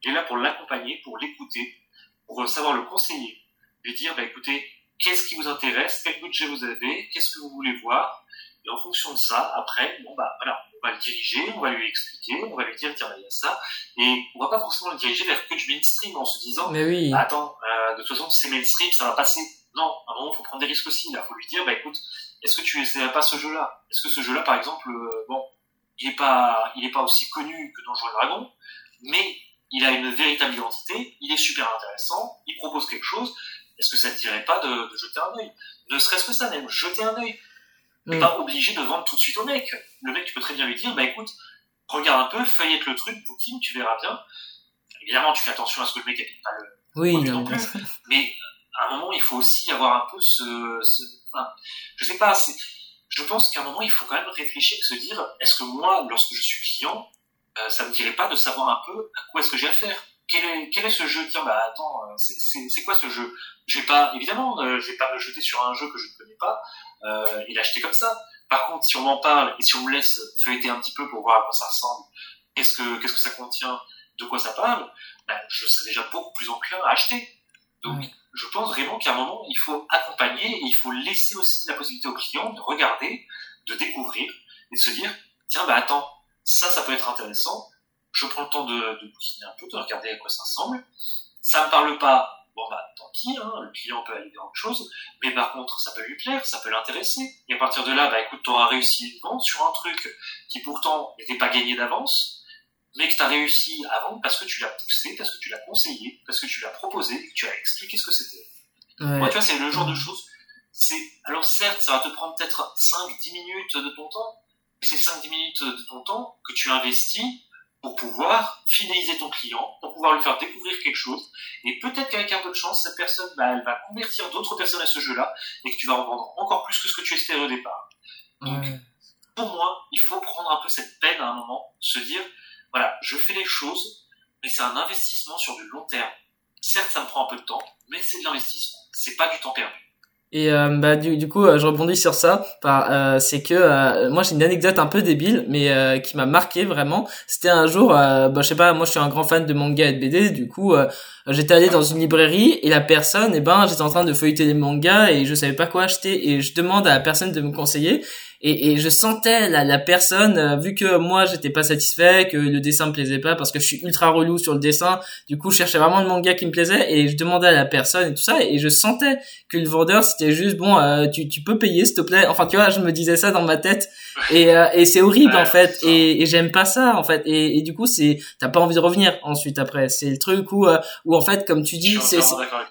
Il est là pour l'accompagner, pour l'écouter, pour savoir le conseiller lui dire, bah, écoutez, qu'est-ce qui vous intéresse, quel budget vous avez, qu'est-ce que vous voulez voir, et en fonction de ça, après, bon bah voilà, on va le diriger, on va lui expliquer, on va lui dire tiens il y a ça, et on va pas forcément le diriger vers que du mainstream en se disant mais oui. Bah, attends, euh, de toute façon c'est mainstream, ça va passer. Non, à un moment il faut prendre des risques aussi. Là, faut lui dire bah écoute, est-ce que tu essaierais pas ce jeu-là? Est-ce que ce jeu-là par exemple, euh, bon, il est pas, il est pas aussi connu que Donjons et Dragons, mais il a une véritable identité, il est super intéressant, il propose quelque chose, est-ce que ça te dirait pas de, de jeter un œil? Ne serait-ce que ça, même jeter un œil. Mm. Pas obligé de vendre tout de suite au mec. Le mec, tu peux très bien lui dire, bah écoute, regarde un peu, feuillette le truc, booking, tu verras bien. Évidemment, tu fais attention à ce que le mec n'ait pas le oui, non, plus. Mais à un moment, il faut aussi avoir un peu ce, ce enfin, je sais pas, c'est, je pense qu'à un moment, il faut quand même réfléchir et se dire, est-ce que moi, lorsque je suis client, euh, ça me dirait pas de savoir un peu à quoi est-ce que j'ai affaire? Quel est, quel est ce jeu? Tiens, bah attends, euh, c'est quoi ce jeu? Je vais pas, évidemment, euh, je vais pas me jeter sur un jeu que je ne connais pas euh, et l'acheter comme ça. Par contre, si on m'en parle et si on me laisse feuilleter un petit peu pour voir à quoi ça ressemble, qu'est-ce que qu'est-ce que ça contient, de quoi ça parle, bah, je serais déjà beaucoup plus enclin à acheter. Donc, je pense vraiment qu'à un moment, il faut accompagner et il faut laisser aussi la possibilité au client de regarder, de découvrir et de se dire, tiens, bah attends, ça, ça peut être intéressant je prends le temps de, de bouquiner un peu, de regarder à quoi ça ressemble. Ça me parle pas, bon bah tant pis, hein, le client peut aller vers autre chose, mais par contre ça peut lui plaire, ça peut l'intéresser. Et à partir de là, bah écoute, tu auras réussi une vente sur un truc qui pourtant n'était pas gagné d'avance, mais que tu as réussi à vendre parce que tu l'as poussé, parce que tu l'as conseillé, parce que tu l'as proposé, que tu as expliqué ce que c'était. Moi, tu vois, c'est le genre de choses. C'est, alors certes, ça va te prendre peut-être 5-10 minutes de ton temps, mais c'est 5-10 minutes de ton temps que tu investis pour pouvoir fidéliser ton client, pour pouvoir lui faire découvrir quelque chose. Et peut-être qu'avec un peu de chance, cette personne, bah, elle va convertir d'autres personnes à ce jeu-là et que tu vas en vendre encore plus que ce que tu espérais au départ. Donc, pour moi, il faut prendre un peu cette peine à un moment, se dire, voilà, je fais les choses, mais c'est un investissement sur du long terme. Certes, ça me prend un peu de temps, mais c'est de l'investissement. C'est pas du temps perdu. Et euh, bah du, du coup, euh, je rebondis sur ça. Euh, c'est que euh, moi j'ai une anecdote un peu débile, mais qui m'a marqué vraiment. C'était un jour, bah je sais pas, moi je suis un grand fan de manga et de BD. Du coup, j'étais allé dans une librairie et la personne, et eh ben j'étais en train de feuilleter des mangas et je savais pas quoi acheter et je demande à la personne de me conseiller. Et, et je sentais la, la personne euh, vu que moi j'étais pas satisfait que le dessin me plaisait pas parce que je suis ultra relou sur le dessin du coup je cherchais vraiment le manga qui me plaisait et je demandais à la personne et tout ça et je sentais que le vendeur c'était juste bon euh, tu, tu peux payer s'il te plaît. Enfin tu vois je me disais ça dans ma tête. Et, euh, et c'est horrible en fait. et, et j'aime pas ça en fait. Et, et du coup c'est t'as pas envie de revenir ensuite après. C'est le truc où où en fait comme tu dis c'est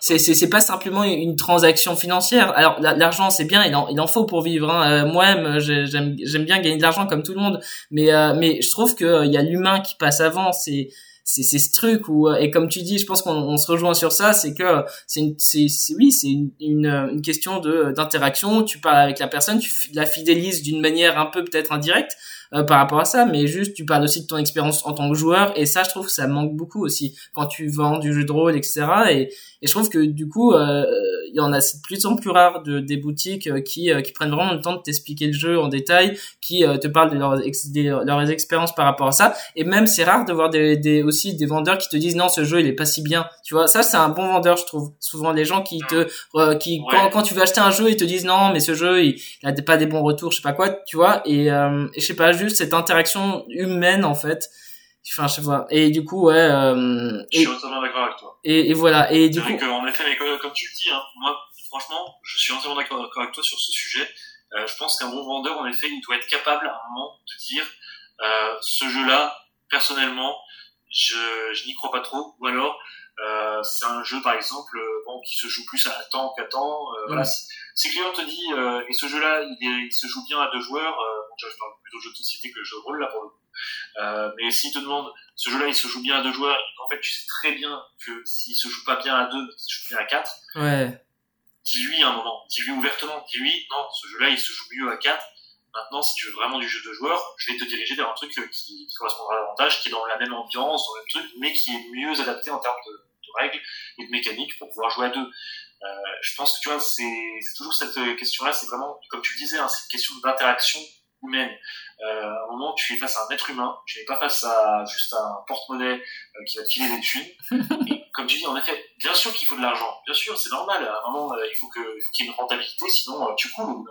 c'est c'est pas simplement une transaction financière. Alors l'argent c'est bien il en, il en faut pour vivre hein. moi-même j'aime bien gagner de l'argent comme tout le monde. Mais euh, mais je trouve que euh, y a l'humain qui passe avant. C'est c'est ce truc euh, et comme tu dis je pense qu'on on se rejoint sur ça. C'est que c'est oui c'est une question de d'interaction. Tu parles avec la personne tu la fidélises d'une manière un peu peut-être indirecte euh, par rapport à ça, mais juste tu parles aussi de ton expérience en tant que joueur et ça je trouve que ça manque beaucoup aussi quand tu vends du jeu de rôle etc. Et, et je trouve que du coup euh, il y en a de plus en plus rare de des boutiques euh, qui qui prennent vraiment le temps de t'expliquer le jeu en détail, qui te parlent de leurs, leurs expériences par rapport à ça et même c'est rare de voir des, des aussi des vendeurs qui te disent non ce jeu il est pas si bien, tu vois ça c'est un bon vendeur je trouve. Souvent les gens qui te qui quand, quand tu veux acheter un jeu ils te disent non mais ce jeu il, il a pas des bons retours je sais pas quoi tu vois et, et je sais pas juste cette interaction humaine en fait. Enfin je sais pas. Et du coup ouais euh, je suis entièrement d'accord avec toi. et, et voilà. Et du coup que, en effet mais comme, tu le dis hein, moi franchement je suis entièrement d'accord avec toi sur ce sujet. Euh, je pense qu'un bon vendeur en effet il doit être capable à un moment de dire euh, ce jeu là personnellement je, je n'y crois pas trop. Ou alors euh, c'est un jeu par exemple bon qui se joue plus à temps qu'à temps euh, voilà. Si, si client te dit et ce jeu là il, il, se joue bien à deux joueurs euh, je parle plutôt de jeu de société que de jeu de rôle là pour le coup. Euh, mais s'il te demande ce jeu là il se joue bien à deux joueurs en fait tu sais très bien que s'il se joue pas bien à deux il se joue bien à quatre. Ouais. Dis-lui un moment. Dis-lui ouvertement. Dis-lui non ce jeu là il se joue mieux à quatre. Maintenant, si tu veux vraiment du jeu de joueur, je vais te diriger vers un truc qui, qui correspondra davantage, qui est dans la même ambiance, dans le même truc, mais qui est mieux adapté en termes de, de règles et de mécaniques pour pouvoir jouer à deux. Euh, je pense que tu vois, c'est toujours cette question-là, c'est vraiment, comme tu le disais, hein, c'est une question d'interaction humaine. Euh, à un moment, tu es face à un être humain, tu n'es pas face à juste un porte-monnaie euh, qui va te filer des thunes. Et comme tu dis, en effet, bien sûr qu'il faut de l'argent, bien sûr, c'est normal. À un moment, euh, il faut qu'il qu y ait une rentabilité, sinon tu coules.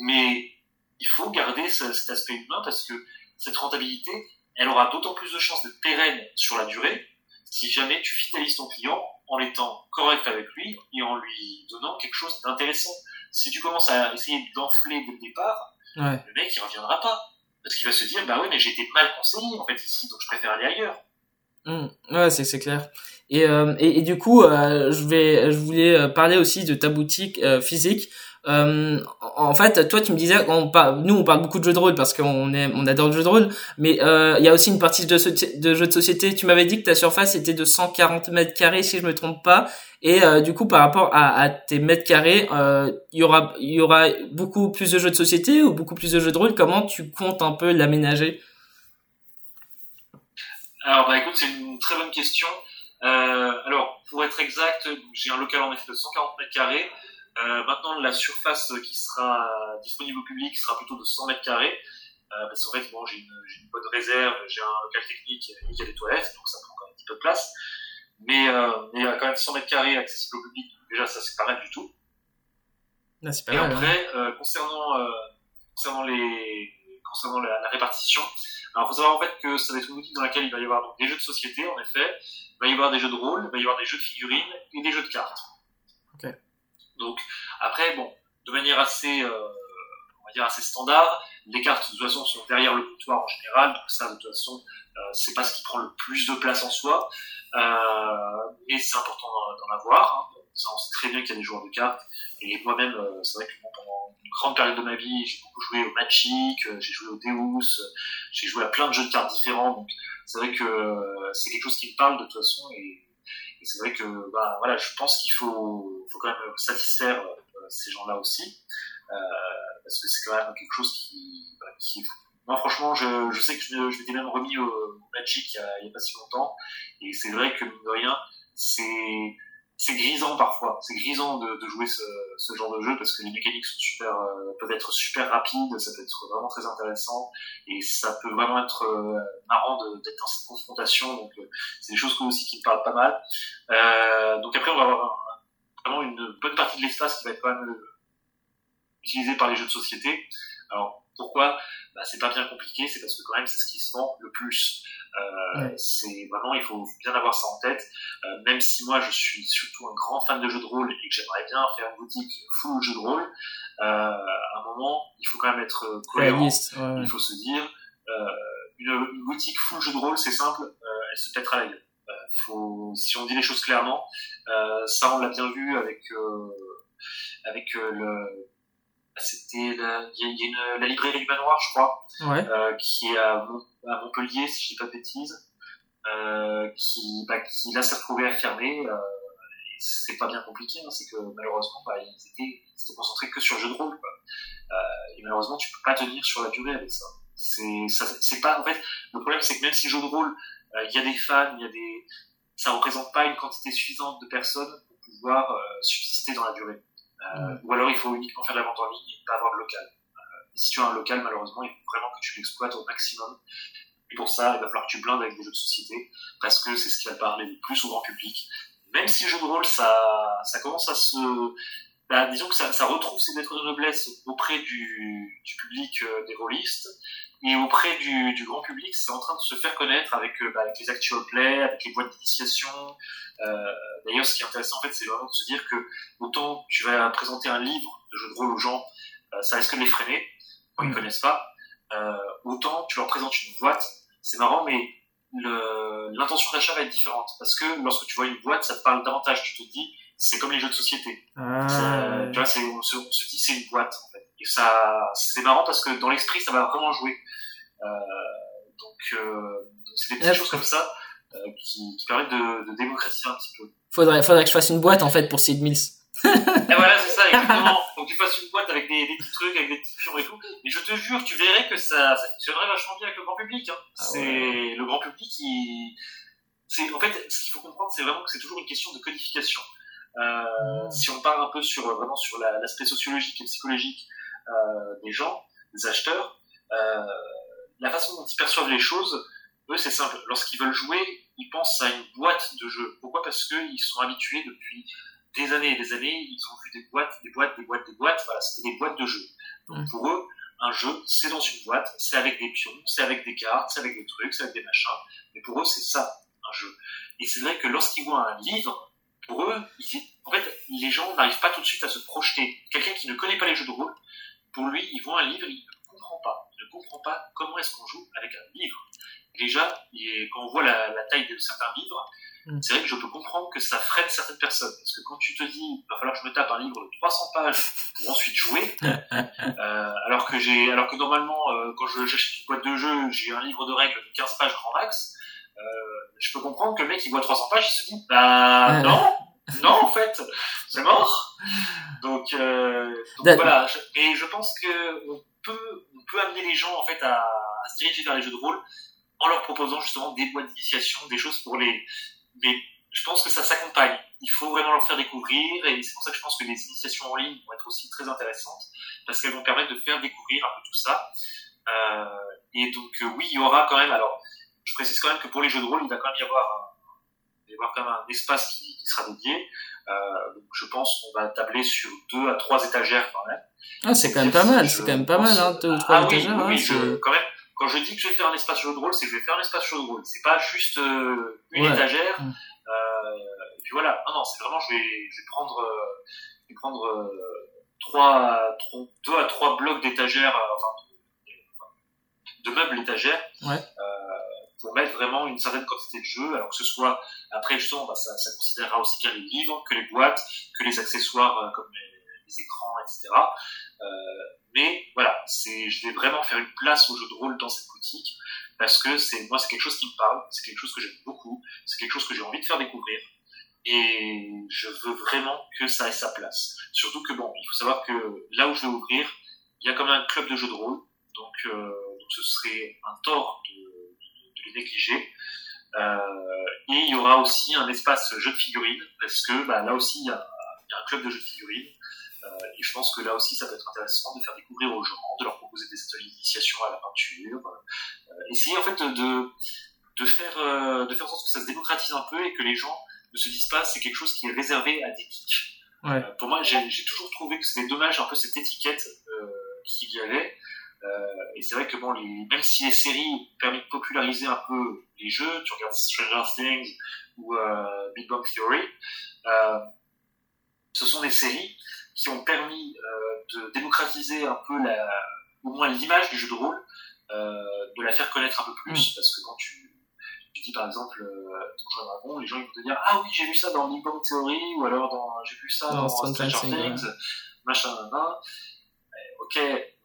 Mais il faut garder ce, cet aspect humain parce que cette rentabilité, elle aura d'autant plus de chances d'être pérenne sur la durée si jamais tu fidélises ton client en étant correct avec lui et en lui donnant quelque chose d'intéressant. Si tu commences à essayer d'enfler dès le départ, ouais. le mec il reviendra pas. Parce qu'il va se dire, bah ouais, mais j'ai été mal conseillé en fait ici, donc je préfère aller ailleurs. Mmh. Ouais, c'est clair. Et, euh, et, et du coup, euh, je vais, je voulais euh, parler aussi de ta boutique euh, physique. Euh, en fait, toi, tu me disais, nous, on parle beaucoup de jeux de rôle parce qu'on adore le jeu de rôle, mais euh, il y a aussi une partie de, jeux de société. Tu m'avais dit que ta surface était de 140 mètres carrés, si je me trompe pas. Et euh, du coup, par rapport à, tes mètres carrés, il y aura, y aura beaucoup plus de jeux de société ou beaucoup plus de jeux de rôle? Comment tu comptes un peu l'aménager? Alors, bah écoute, c'est une très bonne question. alors, pour être exact, j'ai un local en effet de 140 mètres carrés. Euh, maintenant, la surface qui sera disponible au public sera plutôt de 100 mètres carrés. Euh, parce qu'en fait, bon, j'ai une, une, bonne réserve, j'ai un local technique et il y a des toilettes, donc ça prend quand même un petit peu de place. Mais, euh, mais il y a quand même 100 mètres carrés accessibles au public, déjà ça c'est pas mal du tout. Là, pas et mal, après, hein. euh, concernant, concernant, les, concernant la, la, répartition, alors faut savoir en fait que ça va être une boutique dans laquelle il va y avoir donc, des jeux de société, en effet, il va y avoir des jeux de rôle, il va y avoir des jeux de figurines et des jeux de cartes. Okay. Donc après, bon, de manière assez, euh, on va dire assez standard, les cartes de toute façon sont derrière le comptoir en général, donc ça de toute façon euh, c'est pas ce qui prend le plus de place en soi, euh, mais c'est important d'en avoir. Hein. Ça, on sait très bien qu'il y a des joueurs de cartes, et moi-même, euh, c'est vrai que pendant une grande période de ma vie, j'ai beaucoup joué au Magic, euh, j'ai joué au Deus, j'ai joué à plein de jeux de cartes différents, donc c'est vrai que euh, c'est quelque chose qui me parle de toute façon, et et c'est vrai que bah, voilà, je pense qu'il faut, faut quand même satisfaire euh, ces gens-là aussi, euh, parce que c'est quand même quelque chose qui, bah, est moi franchement je, je sais que je, je m'étais même remis au, Magic il y, a, a pas si longtemps. Et c'est vrai que mine de rien c'est c'est grisant parfois. C'est grisant de, de jouer ce, ce, genre de jeu parce que les mécaniques sont super euh, peuvent être super rapides ça peut être vraiment très intéressant et ça peut vraiment être euh, marrant d'être dans cette confrontation. Donc euh, c'est des choses aussi qui me parlent pas mal. Euh, donc après on va avoir vraiment une bonne partie de l'espace qui va être quand même utilisé par les jeux de société. Alors pourquoi? Bah, C'est pas bien compliqué, c'est parce que quand même c'est ce qui se vend le plus. Euh, C'est vraiment il faut bien avoir ça en tête. Euh, même si moi je suis surtout un grand fan de jeux de rôle et que j'aimerais bien faire une boutique full jeux de rôle, euh, à un moment il faut quand même être cohérent. Il faut se dire euh, une, une, boutique full jeux de rôle c'est simple, euh, elle se pètera la gueule. Faut, si on dit les choses clairement, ça on l'a bien vu avec avec le c'était la, il y a, une, la librairie du manoir, je crois, ouais. euh, qui est à, à, Montpellier, si je dis pas de bêtises, euh, qui, bah, qui là s'est retrouvé à fermer. Euh, c'est pas bien compliqué, hein, c'est que malheureusement, bah, ils étaient, ils étaient concentrés que sur le jeu de rôle. Euh, et malheureusement, tu peux pas tenir sur la durée avec ça. C'est, pas, en fait, le problème, c'est que même si jeu de rôle, euh, il y a des fans, il y a des, ça représente pas une quantité suffisante de personnes pour pouvoir euh, subsister dans la durée. Euh, ou alors il faut uniquement faire de la vente en ligne et pas avoir de local. Euh, si tu as un local, malheureusement, il faut vraiment que tu l'exploites au maximum. Et pour ça, il va falloir que tu blindes avec des jeux de société, parce que c'est ce qui va parler le plus au grand public. Même si le jeu de rôle, ça, ça commence à se... Bah, disons que ça, ça retrouve ses lettres de noblesse auprès du, du public euh, des rôlistes, et auprès du, du, grand public, c'est en train de se faire connaître avec, euh, bah, avec les actual play, avec les boîtes d'initiation. Euh, D'ailleurs, ce qui est intéressant, en fait, c'est vraiment de se dire que autant tu vas présenter un livre de jeu de rôle aux gens, euh, ça risque de les freiner quand ils ne mm. connaissent pas. Euh, autant tu leur présentes une boîte, c'est marrant, mais l'intention d'achat va être différente parce que lorsque tu vois une boîte, ça te parle davantage. Tu te dis, c'est comme les jeux de société. Ah. tu vois, on se, on se dit c'est une boîte en fait. Et ça, c'est marrant parce que dans l'esprit, ça va vraiment jouer. Euh, donc, euh, c'est des petites choses comme ça euh, qui, qui, permettent de, de, démocratiser un petit peu. Faudrait, faudrait que je fasse une boîte en fait pour Sid Mills. et voilà, c'est ça, exactement. Donc tu fasses une boîte avec des, des, petits trucs, avec des petits pions et tout. Mais je te jure, tu verrais que ça, ça fonctionnerait vachement bien avec le grand public. Hein. Ah c'est le grand public qui, en fait, ce qu'il faut comprendre, c'est vraiment que c'est toujours une question de codification. Euh, mmh. Si on parle un peu sur vraiment sur l'aspect sociologique et psychologique euh, des gens, des acheteurs, euh, la façon dont ils perçoivent les choses, eux, c'est simple. Lorsqu'ils veulent jouer, ils pensent à une boîte de jeu. Pourquoi? Parce qu'ils sont habitués depuis des années et des années, ils ont vu des boîtes, des boîtes, des boîtes, des boîtes. Voilà, c'était des boîtes de jeu. Donc mmh. pour eux, un jeu, c'est dans une boîte, c'est avec des pions, c'est avec des cartes, c'est avec des trucs, c'est avec des machins. Mais pour eux, c'est ça, un jeu. Et c'est vrai que lorsqu'ils voient un livre, pour eux, en fait, les gens n'arrivent pas tout de suite à se projeter. Quelqu'un qui ne connaît pas les jeux de rôle, pour lui, il voit un livre, il ne comprend pas. Comment est-ce qu'on joue avec un livre. Déjà, quand on voit la, taille de certains livres, mm. c'est vrai que je peux comprendre que ça freine certaines personnes. Parce que quand tu te dis, il va falloir que je me tape un livre de 300 pages pour ensuite jouer, euh, alors que j'ai, alors que normalement, euh, quand j'achète une boîte de jeu, j'ai un livre de règles de 15 pages grand max, euh, je peux comprendre que le mec, il voit 300 pages, il se dit, bah, non, non, en fait, c'est mort. Donc, euh, donc voilà. et je pense que on peut, on peut amener les gens en fait à, à, se diriger vers les jeux de rôle en leur proposant justement des boîtes d'initiation, des choses pour les. Mais je pense que ça s'accompagne. Il faut vraiment leur faire découvrir et c'est pour ça que je pense que les initiations en ligne vont être aussi très intéressantes parce qu'elles vont permettre de faire découvrir un peu tout ça. Euh, et donc euh, oui, il y aura quand même. Alors, je précise quand même que pour les jeux de rôle, il va quand même y avoir un, y avoir quand même un espace qui, qui sera dédié. Euh, donc je pense qu'on va tabler sur deux à trois étagères quand même. Ah, c'est quand même pas mal, c'est quand même pas mal, hein, deux ou trois ah, étagères. Oui, oui, hein, je, quand même, quand je dis que je vais faire un espace jeu de rôle, c'est que je vais faire un espace jeu de rôle. C'est pas juste euh, une ouais. étagère. Mm. Euh, et puis voilà. Non, non, c'est vraiment, je vais, je vais prendre, euh, je vais prendre euh, trois, trois, deux à trois blocs d'étagères, euh, enfin, de, de meubles étagères. Ouais pour mettre vraiment une certaine quantité de jeux, alors que ce soit, après justement, bah, ça, considérera aussi bien les livres que les boîtes, que les accessoires euh, comme les, écrans, etc. Euh, mais voilà, c'est, je vais vraiment faire une place aux jeux de rôle dans cette boutique, parce que c'est, moi, c'est quelque chose qui me parle, c'est quelque chose que j'aime beaucoup, c'est quelque chose que j'ai envie de faire découvrir, et je veux vraiment que ça ait sa place. Surtout que bon, il faut savoir que là où je vais ouvrir, il y a quand même un club de jeux de rôle, donc, euh, donc ce serait un tort de les négliger. Euh, et il y aura aussi un espace jeu de figurines, parce que bah, là aussi, il y, a, il y, a, un club de jeux de figurines. Euh, et je pense que là aussi, ça peut être intéressant de faire découvrir aux gens, de leur proposer des ateliers d'initiation à la peinture. Euh, essayer en fait de, de, faire, de faire en sorte que ça se démocratise un peu et que les gens ne se disent pas c'est quelque chose qui est réservé à des geeks. Ouais. pour moi, j'ai toujours trouvé que c'était dommage un peu cette étiquette qu'il y avait. Et c'est vrai que bon, les, même si les séries permettent de populariser un peu les jeux, tu regardes Stranger Things ou Big Bang Theory, ce sont des séries qui ont permis de démocratiser un peu la, au moins l'image du jeu de rôle, de la faire connaître un peu plus, mm. parce que quand tu tu dis par exemple euh, Dragon, les gens ils vont te dire ah oui j'ai vu ça dans Big Bang Theory ou alors dans j'ai vu ça dans, Stranger Things, machin, machin. Ok,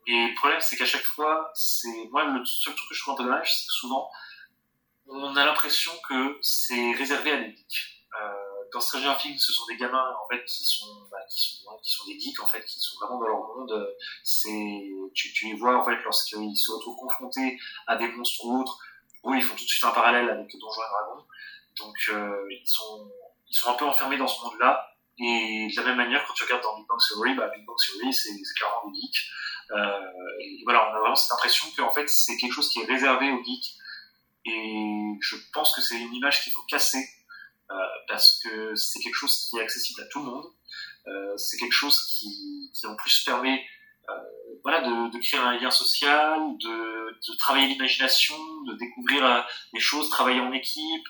mais le problème c'est qu'à chaque fois, c'est moi le seul truc que je trouve un peu dommage, c'est que souvent on a l'impression que c'est réservé à des geeks. Euh, dans Stranger Things, ce sont des gamins en fait qui sont, bah, qui sont, qui sont des geeks en fait, qui sont vraiment dans leur monde. C'est, tu, les vois en fait lorsqu'ils se retrouvent confrontés à des monstres ou autres oui, ils font tout de suite un parallèle avec Donjons et Dragons. Donc, euh, ils, sont, ils sont un peu enfermés dans ce monde-là. Et de la même manière, quand tu regardes dans Big Bang Theory, bah, Big Bang Theory, c'est clairement des geeks. Euh, et voilà, on a vraiment cette impression qu'en fait, c'est quelque chose qui est réservé aux geeks. Et je pense que c'est une image qu'il faut casser. Euh, parce que c'est quelque chose qui est accessible à tout le monde. Euh, c'est quelque chose qui, qui en plus permet euh, voilà, de, de, créer un lien social, de, de travailler l'imagination, de découvrir les euh, choses, travailler en équipe.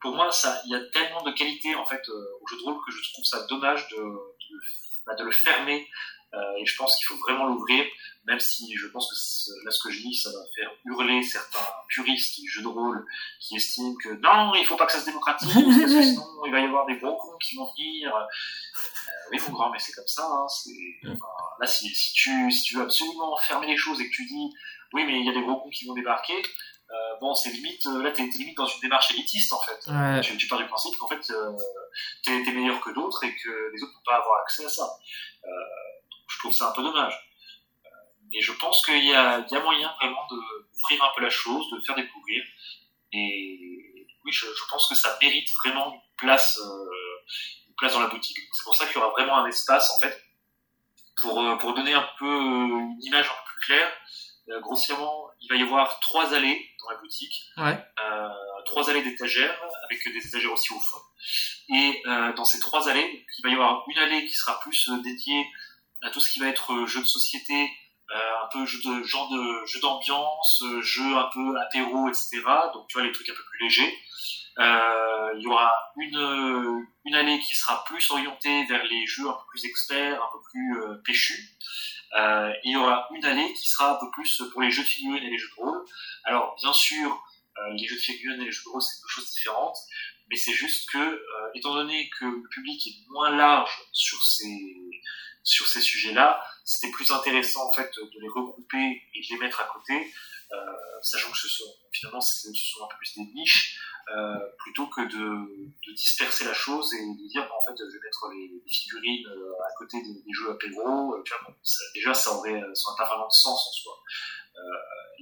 Pour moi, ça, il y a tellement de qualités en fait euh, au jeu de rôle que je trouve ça dommage de, de, bah, de le fermer. Euh, et je pense qu'il faut vraiment l'ouvrir, même si je pense que là ce que je dis, ça va faire hurler certains puristes du jeu de rôle qui estiment que non, il faut pas que ça se démocratise, parce que sinon il va y avoir des gros cons qui vont venir. Euh, oui, mon grand, mais c'est comme ça. Hein, enfin, là, si, si, tu, si tu veux absolument fermer les choses et que tu dis oui, mais il y a des gros cons qui vont débarquer, euh, bon, c'est limite, euh, là, t'es limite dans une démarche élitiste, en fait. Ouais. Tu, tu, pars du principe qu'en fait, euh, t'es es meilleur que d'autres et que les autres ne peuvent pas avoir accès à ça. Euh, je trouve ça un peu dommage. Mais je pense qu'il y y a moyen vraiment d'ouvrir un peu la chose, de faire découvrir. Et oui, je, je pense que ça mérite vraiment une place, une place dans la boutique. C'est pour ça qu'il y aura vraiment un espace, en fait, pour, pour donner un peu une image un peu plus claire euh, grossièrement, il va y avoir trois allées dans la boutique, ouais. euh, trois allées d'étagères avec des étagères aussi au fond. Et euh, dans ces trois allées, il va y avoir une allée qui sera plus euh, dédiée à tout ce qui va être euh, jeu de société, un peu jeu de genre de jeu d'ambiance, jeu un peu apéro, etc. Donc tu vois les trucs un peu plus légers. Euh, il y aura une, une allée qui sera plus orientée vers les jeux un peu plus experts, un peu plus euh, péchus. Euh, il y aura une année qui sera un peu plus pour les jeux de figurines et les jeux de rôle. Alors, bien sûr, euh, les jeux de figurines et les jeux de rôle, c'est deux choses différentes, mais c'est juste que, euh, étant donné que le public est moins large sur ces, sur ces sujets-là, c'était plus intéressant en fait de les regrouper et de les mettre à côté, euh, sachant que ce sont, finalement ce sont un peu plus des niches, euh, plutôt que de, de, disperser la chose et de dire en fait je vais mettre les, figurines euh, à côté des, jeux apéro euh, déjà ça aurait ça aurait pas vraiment de sens en soi. Euh,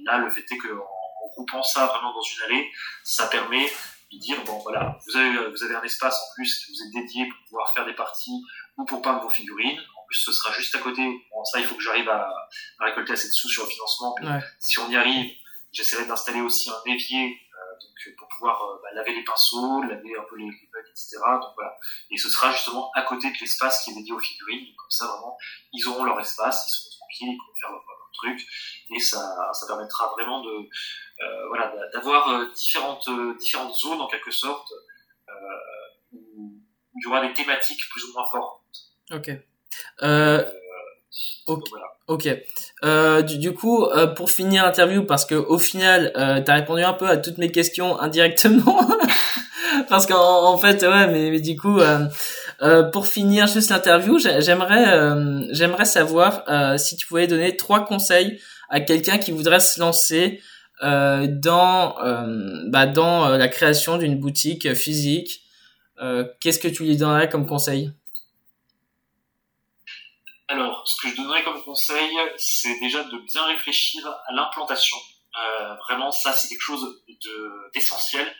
là le fait est que en, groupant ça vraiment dans une allée ça permet de dire bon voilà vous avez vous avez un espace en plus qui vous est dédié pour pouvoir faire des parties ou pour peindre vos figurines plus ce sera juste à côté bon ça il faut que j'arrive à, à, récolter assez de sous sur le financement mais si on y arrive j'essaierai d'installer aussi un évier donc pour pouvoir euh, bah, laver les pinceaux, laver un peu les, les bugs, etc. Donc voilà. Et ce sera justement à côté de l'espace qui est dédié aux figurines. comme ça, vraiment, ils auront leur espace, ils seront tranquilles, ils pourront faire leur, leur truc. Et ça, ça permettra vraiment de, euh, voilà, d'avoir euh, différentes, euh, différentes zones en quelque sorte euh, où, il y aura des thématiques plus ou moins fortes. Ok. Euh, Ok. Euh, du, coup, euh, pour finir l'interview, parce que au final, euh, t'as répondu un peu à toutes mes questions indirectement, parce qu'en en fait, ouais, mais, mais du coup, euh, euh pour finir juste l'interview, j'aimerais, euh, j'aimerais savoir si tu pouvais donner trois conseils à quelqu'un qui voudrait se lancer dans, bah, dans la création d'une boutique physique. Qu'est-ce que tu lui donnerais comme conseil? Ce que je donnerais comme conseil, c'est déjà de bien réfléchir à l'implantation. Euh, vraiment, ça, c'est quelque chose d'essentiel.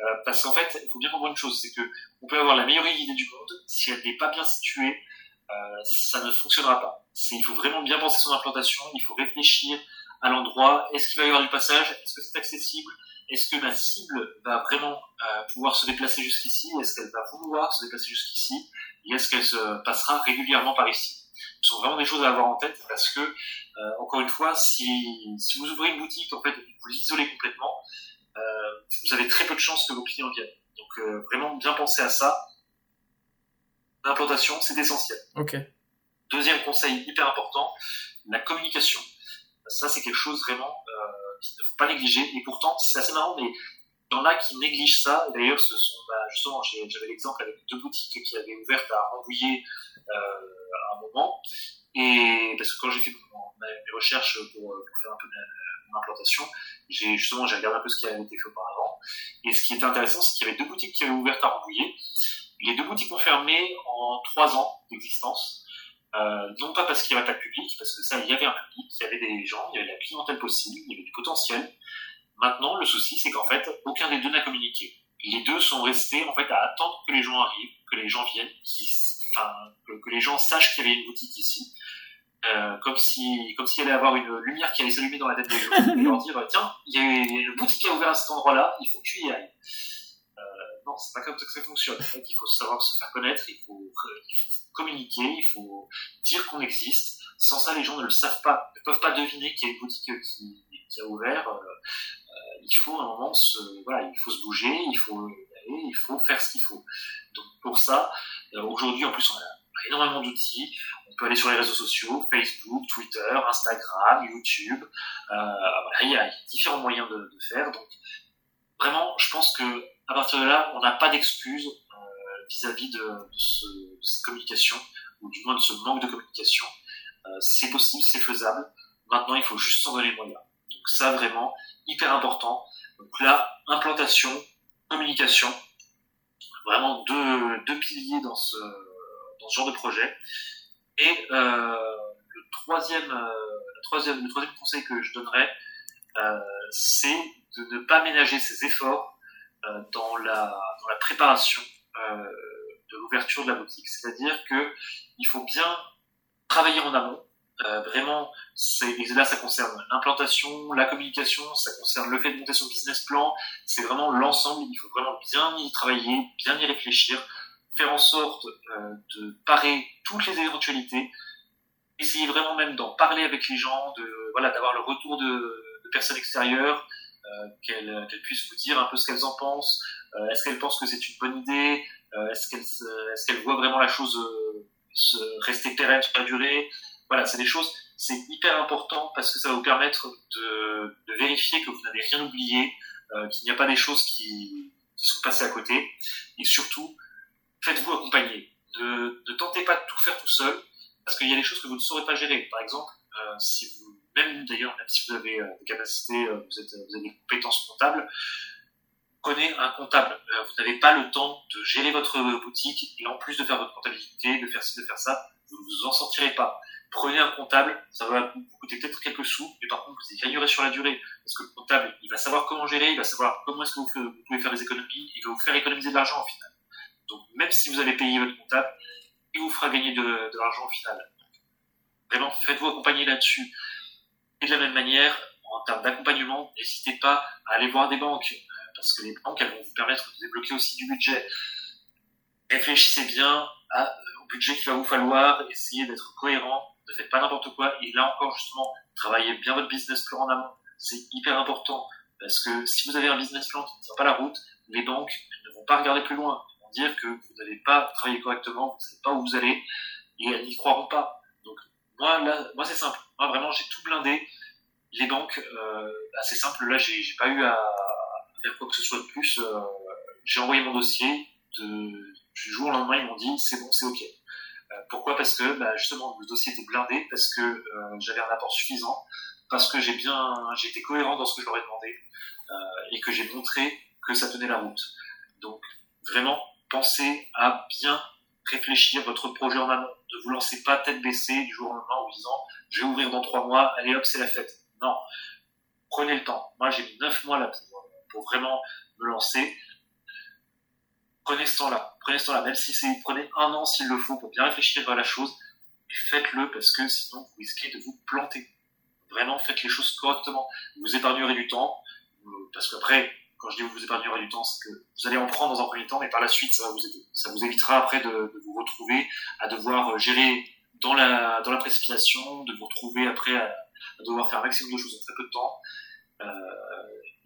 Euh, parce qu'en fait, il faut bien comprendre une chose, c'est que on peut avoir la meilleure idée du monde, si elle n'est pas bien située, euh, ça ne fonctionnera pas. Il faut vraiment bien penser son implantation, il faut réfléchir à l'endroit. Est-ce qu'il va y avoir du passage? Est-ce que c'est accessible? Est-ce que ma cible va vraiment euh, pouvoir se déplacer jusqu'ici? Est-ce qu'elle va vouloir se déplacer jusqu'ici? Et est-ce qu'elle se passera régulièrement par ici? Ce sont vraiment des choses à avoir en tête parce que encore une fois, si, si vous ouvrez une boutique, en fait, vous l'isolez complètement, vous avez très peu de chances que vos clients viennent. Donc vraiment bien penser à ça. L'implantation, c'est essentiel. Ok. Deuxième conseil hyper important, la communication. Ça, c'est quelque chose vraiment euh, qu'il ne faut pas négliger. Et pourtant, c'est assez marrant, mais en a qui négligent ça. D'ailleurs, ce sont bah, justement, j'avais l'exemple avec deux boutiques qui avaient ouvert à Rambouillet euh, à un moment. Et parce que quand j'ai fait mes recherches pour, faire un peu mon implantation, j'ai justement j'ai regardé un peu ce qui avait été fait auparavant. Et ce qui était intéressant, c'est qu'il y avait deux boutiques qui avaient ouvert à Rambouillet. Les deux boutiques ont fermé en trois ans d'existence. Euh, non pas parce qu'il n'y avait pas de public, parce que ça, il y avait un public, il y avait des gens, il y avait la clientèle possible, il y avait du potentiel. Maintenant, le souci, c'est qu'en fait, aucun des deux n'a communiqué. Les deux sont restés en fait à attendre que les gens arrivent, que les gens viennent, que, les gens sachent qu'il y avait une boutique ici, euh, comme si comme s'il allait avoir une lumière qui allait s'allumer dans la tête des gens et leur dire tiens, il y, a une boutique qui a ouvert à cet endroit-là, il faut que tu y ailles. Euh, non, c'est pas comme ça que ça fonctionne. En fait, il faut savoir se faire connaître, il faut, communiquer, il faut dire qu'on existe. Sans ça, les gens ne le savent pas, ne peuvent pas deviner qu'il y a une boutique qui, qui a ouvert. Euh, euh, il faut un moment se, voilà, il faut se bouger, il faut il faut faire ce qu'il faut. Donc pour ça, euh, aujourd'hui en plus on a énormément d'outils. On peut aller sur les réseaux sociaux, Facebook, Twitter, Instagram, YouTube. Euh, il y a différents moyens de, de, faire. Donc vraiment, je pense que à partir de là, on n'a pas d'excuses vis-à-vis de, cette communication, ou du moins de ce manque de communication. Euh, c'est possible, c'est faisable. Maintenant, il faut juste s'en donner les moyens. Donc ça, vraiment, hyper important. Donc là, implantation, communication, vraiment deux, deux piliers dans ce, dans ce genre de projet. Et euh, le, troisième, euh, le, troisième, le troisième conseil que je donnerais, euh, c'est de ne pas ménager ses efforts euh, dans, la, dans la préparation euh, de l'ouverture de la boutique. C'est-à-dire que il faut bien travailler en amont. Euh, vraiment, c'est, là, ça concerne l'implantation, la communication, ça concerne le fait de monter son business plan. C'est vraiment l'ensemble. Il faut vraiment bien y travailler, bien y réfléchir, faire en sorte euh, de parer toutes les éventualités. Essayer vraiment même d'en parler avec les gens, de voilà, d'avoir le retour de, de personnes extérieures, euh, qu'elles, qu'elles puissent vous dire un peu ce qu'elles en pensent, euh, est-ce qu'elle pense que c'est une bonne idée? Euh, Est-ce qu'elle est qu'elle voit vraiment la chose se rester pérenne sur la durée? Voilà, c'est des choses, c'est hyper important parce que ça va vous permettre de, vérifier que vous n'avez rien oublié, qu'il n'y a pas des choses qui, sont passées à côté. Et surtout, faites-vous accompagner. Ne, tentez pas de tout faire tout seul parce qu'il y a des choses que vous ne saurez pas gérer. Par exemple, si vous, même d'ailleurs, même si vous avez des capacités, vous, êtes, vous avez des compétences comptables, prenez un comptable. Euh, vous n'avez pas le temps de gérer votre boutique et en plus de faire votre comptabilité, de faire ci, de faire ça, vous ne vous en sortirez pas. Prenez un comptable, ça va vous coûter peut-être quelques sous, mais par contre vous y gagnerez sur la durée. Parce que le comptable, il va savoir comment gérer, il va savoir comment est-ce que vous, pouvez faire des économies, il va vous faire économiser de l'argent au final. Donc même si vous avez payé votre comptable, il vous fera gagner de, l'argent au final. Vraiment, faites-vous accompagner là-dessus. Et de la même manière, en termes d'accompagnement, n'hésitez pas à aller voir des banques parce que les banques, elles vont vous permettre de débloquer aussi du budget. Réfléchissez bien à, au budget qu'il va vous falloir, essayez d'être cohérent, ne faites pas n'importe quoi, et là encore, justement, travaillez bien votre business plan en amont. C'est hyper important, parce que si vous avez un business plan qui ne tient pas la route, les banques ne vont pas regarder plus loin. Elles vont dire que vous n'avez pas travaillé correctement, vous ne savez pas où vous allez, et elles n'y croiront pas. Donc, moi, là, moi, c'est simple. Moi, vraiment, j'ai tout blindé. Les banques, euh, bah, c'est simple. Là, j'ai pas eu à, faire quoi que ce soit de plus. Euh, j'ai envoyé mon dossier. De, du jour au lendemain, ils m'ont dit c'est bon, c'est ok. Euh, pourquoi? Parce que bah, justement le dossier était blindé, parce que euh, j'avais un apport suffisant, parce que j'ai bien, été cohérent dans ce que je leur ai demandé et que j'ai montré que ça tenait la route. Donc vraiment, pensez à bien réfléchir votre projet en amont. Ne vous lancez pas tête baissée du jour au lendemain en disant je vais ouvrir dans trois mois, allez hop, c'est la fête. Non, prenez le temps. Moi, j'ai mis neuf mois là pour vraiment me lancer, prenez ce temps-là. Prenez ce temps-là, même si c'est, prenez un an s'il le faut pour bien réfléchir à la chose, faites-le parce que sinon vous risquez de vous planter. Vraiment, faites les choses correctement. Vous épargnerez du temps, euh, parce qu'après, quand je dis vous épargnerez du temps, c'est que vous allez en prendre dans un premier temps, mais par la suite, ça va vous aider. Ça vous évitera après de, vous retrouver à devoir gérer dans la, dans la précipitation, de vous retrouver après à, à devoir faire un maximum de choses en très peu de temps.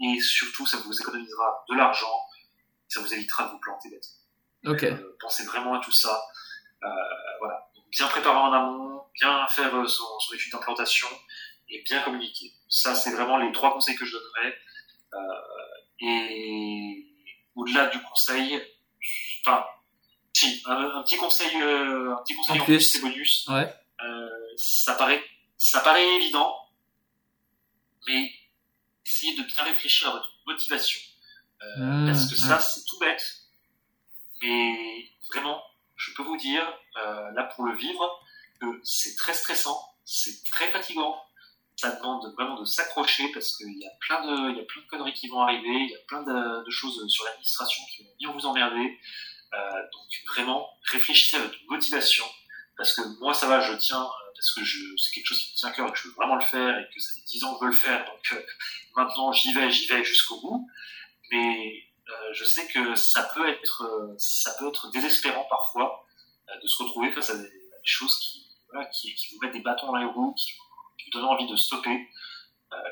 et surtout, ça vous économisera de l'argent, ça vous évitera de vous planter bêtement. pensez vraiment à tout ça. voilà. bien préparer en amont, bien faire son, son étude d'implantation et bien communiquer. Ça, c'est vraiment les trois conseils que je donnerais. et au-delà du conseil, enfin, si, un, petit conseil, euh, un petit conseil en, plus, c'est bonus. Ouais. Euh, ça paraît, ça paraît évident, mais essayez de bien réfléchir à votre motivation, euh, mmh, parce que ça, c'est tout bête, mais vraiment, je peux vous dire, là pour le vivre, que c'est très stressant, c'est très fatigant, ça demande vraiment de s'accrocher parce qu'il y a plein de, il y a plein de conneries qui vont arriver, il y a plein de, de choses sur l'administration qui vont bien vous emmerder. Euh, donc vraiment, réfléchissez à votre motivation parce que moi ça va, je tiens euh, parce que c'est quelque chose qui me tient à cœur et que je veux vraiment le faire et que ça fait 10 ans que je veux le faire. Donc euh, maintenant j'y vais, j'y vais jusqu'au bout. Mais euh, je sais que ça peut être, ça peut être désespérant parfois de se retrouver face à des, choses qui, voilà, qui, qui, vous mettent des bâtons dans les roues, qui, qui vous donnent envie de stopper.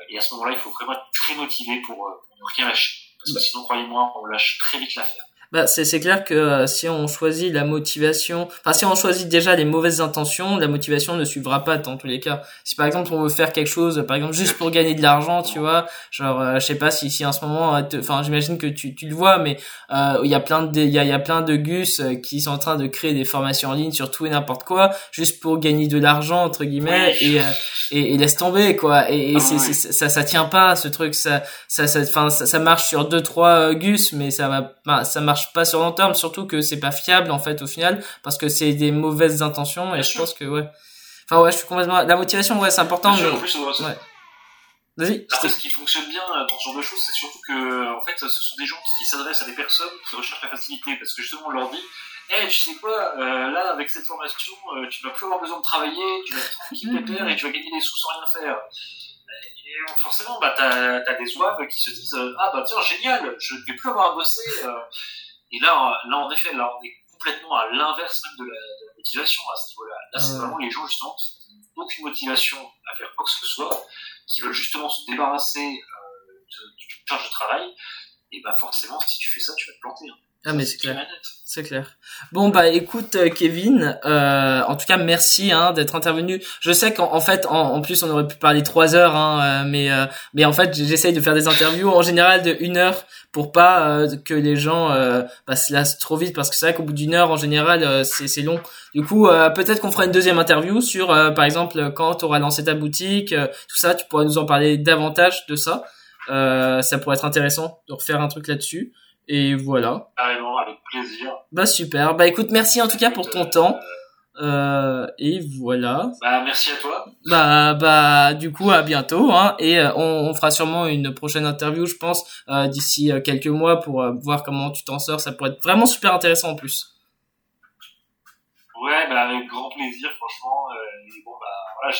et à ce moment-là, il faut vraiment être très motivé pour, pour ne rien lâcher. Parce que sinon, croyez-moi, on lâche très vite l'affaire bah, c'est clair que euh, si on choisit la motivation, enfin si on choisit déjà les mauvaises intentions, la motivation ne suivra pas dans tous les cas. Si par exemple on veut faire quelque chose, par exemple juste pour gagner de l'argent, tu vois, genre euh, je sais pas si si en ce moment, euh, enfin j'imagine que tu, tu le vois, mais il y a plein de il y a, y a plein de gus qui sont en train de créer des formations en ligne sur tout et n'importe quoi, juste pour gagner de l'argent entre guillemets et, et, et laisse tomber quoi. Et, et ah ça ça tient pas ce truc, ça ça ça enfin ça, ça, marche sur deux trois gus, mais ça va ça marche pas sur long terme, surtout que c'est pas fiable en fait au final, parce que c'est des mauvaises intentions et je pense que ouais. Enfin ouais, je suis complètement. La motivation ouais c'est important. Mais... En plus, ouais. Vas-y. Après, ce qui fonctionne bien euh, dans ce genre de choses, c'est surtout que en fait, ce sont des gens qui s'adressent à des personnes qui recherchent la facilité, parce que justement on leur dit eh, hey, tu sais quoi, euh, là, avec cette formation, euh, tu vas plus avoir besoin de travailler, tu vas être tranquille, mmh. et tu vas gagner des sous sans rien faire. Et forcément, bah, t'as as des ouaves qui se disent, ah bah tiens, génial, je ne vais plus avoir à bosser, et là, là, en effet, là, on est complètement à l'inverse même de la, de la, motivation à ce niveau-là. Là, c'est vraiment les gens, justement, qui n'ont aucune motivation à faire quoi que ce soit, qui veulent justement se débarrasser euh, du charge de travail. Et bah, forcément, si tu fais ça, tu vas te planter. Hein. Ah mais c'est clair, c'est clair. Bon bah écoute euh, Kevin, euh, en tout cas merci hein, d'être intervenu. Je sais qu'en fait en, plus on aurait pu parler trois heures, hein, euh, mais euh, mais en fait j'essaye de faire des interviews en général de une heure pour pas que les gens bah, se lassent trop vite parce que c'est vrai qu'au bout d'une heure en général c'est c'est long. Du coup peut-être qu'on fera une deuxième interview sur par exemple quand tu auras lancé ta boutique, tout ça, tu pourras nous en parler davantage de ça. ça pourrait être intéressant de refaire un truc là-dessus. Et voilà. Carrément, avec plaisir. Bah super. Bah écoute, merci en tout cas pour ton temps. Euh, et voilà. Bah merci à toi. Bah bah du coup à bientôt hein et euh, on, on, fera sûrement une prochaine interview je pense euh, d'ici euh, quelques mois pour voir comment tu t'en sors ça pourrait être vraiment super intéressant en plus. Ouais bah avec grand plaisir franchement et bon bah voilà,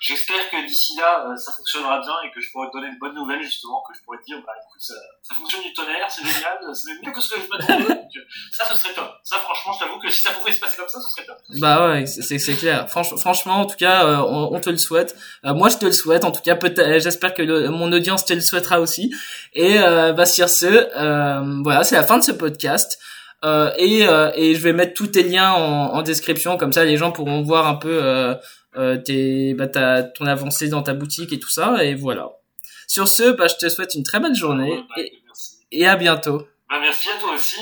j'espère que d'ici là, euh, ça fonctionnera bien et que je pourrai te donner de bonnes nouvelles, justement, que je pourrai te dire, bah écoute, ça, fonctionne du tonnerre, c'est génial, c'est mieux que ce que je m'attendais. Euh, ça, ce serait top. Ça, franchement, je t'avoue que si ça pouvait se passer comme ça, ce serait top. Bah ouais, c'est clair. Franch, franchement, en tout cas, euh, on, te le souhaite. moi, je te le souhaite. En tout cas, peut-être, j'espère que mon audience te le souhaitera aussi. Et bah sur ce, voilà, c'est la fin de ce podcast. Euh, et, euh, et je vais mettre tous tes liens en, en, description, comme ça les gens pourront voir un peu euh, tes, bah, ta, ton avancée dans ta boutique et tout ça. Et voilà. Sur ce, bah, je te souhaite une très bonne journée et, et à bientôt. Bah, merci à toi aussi.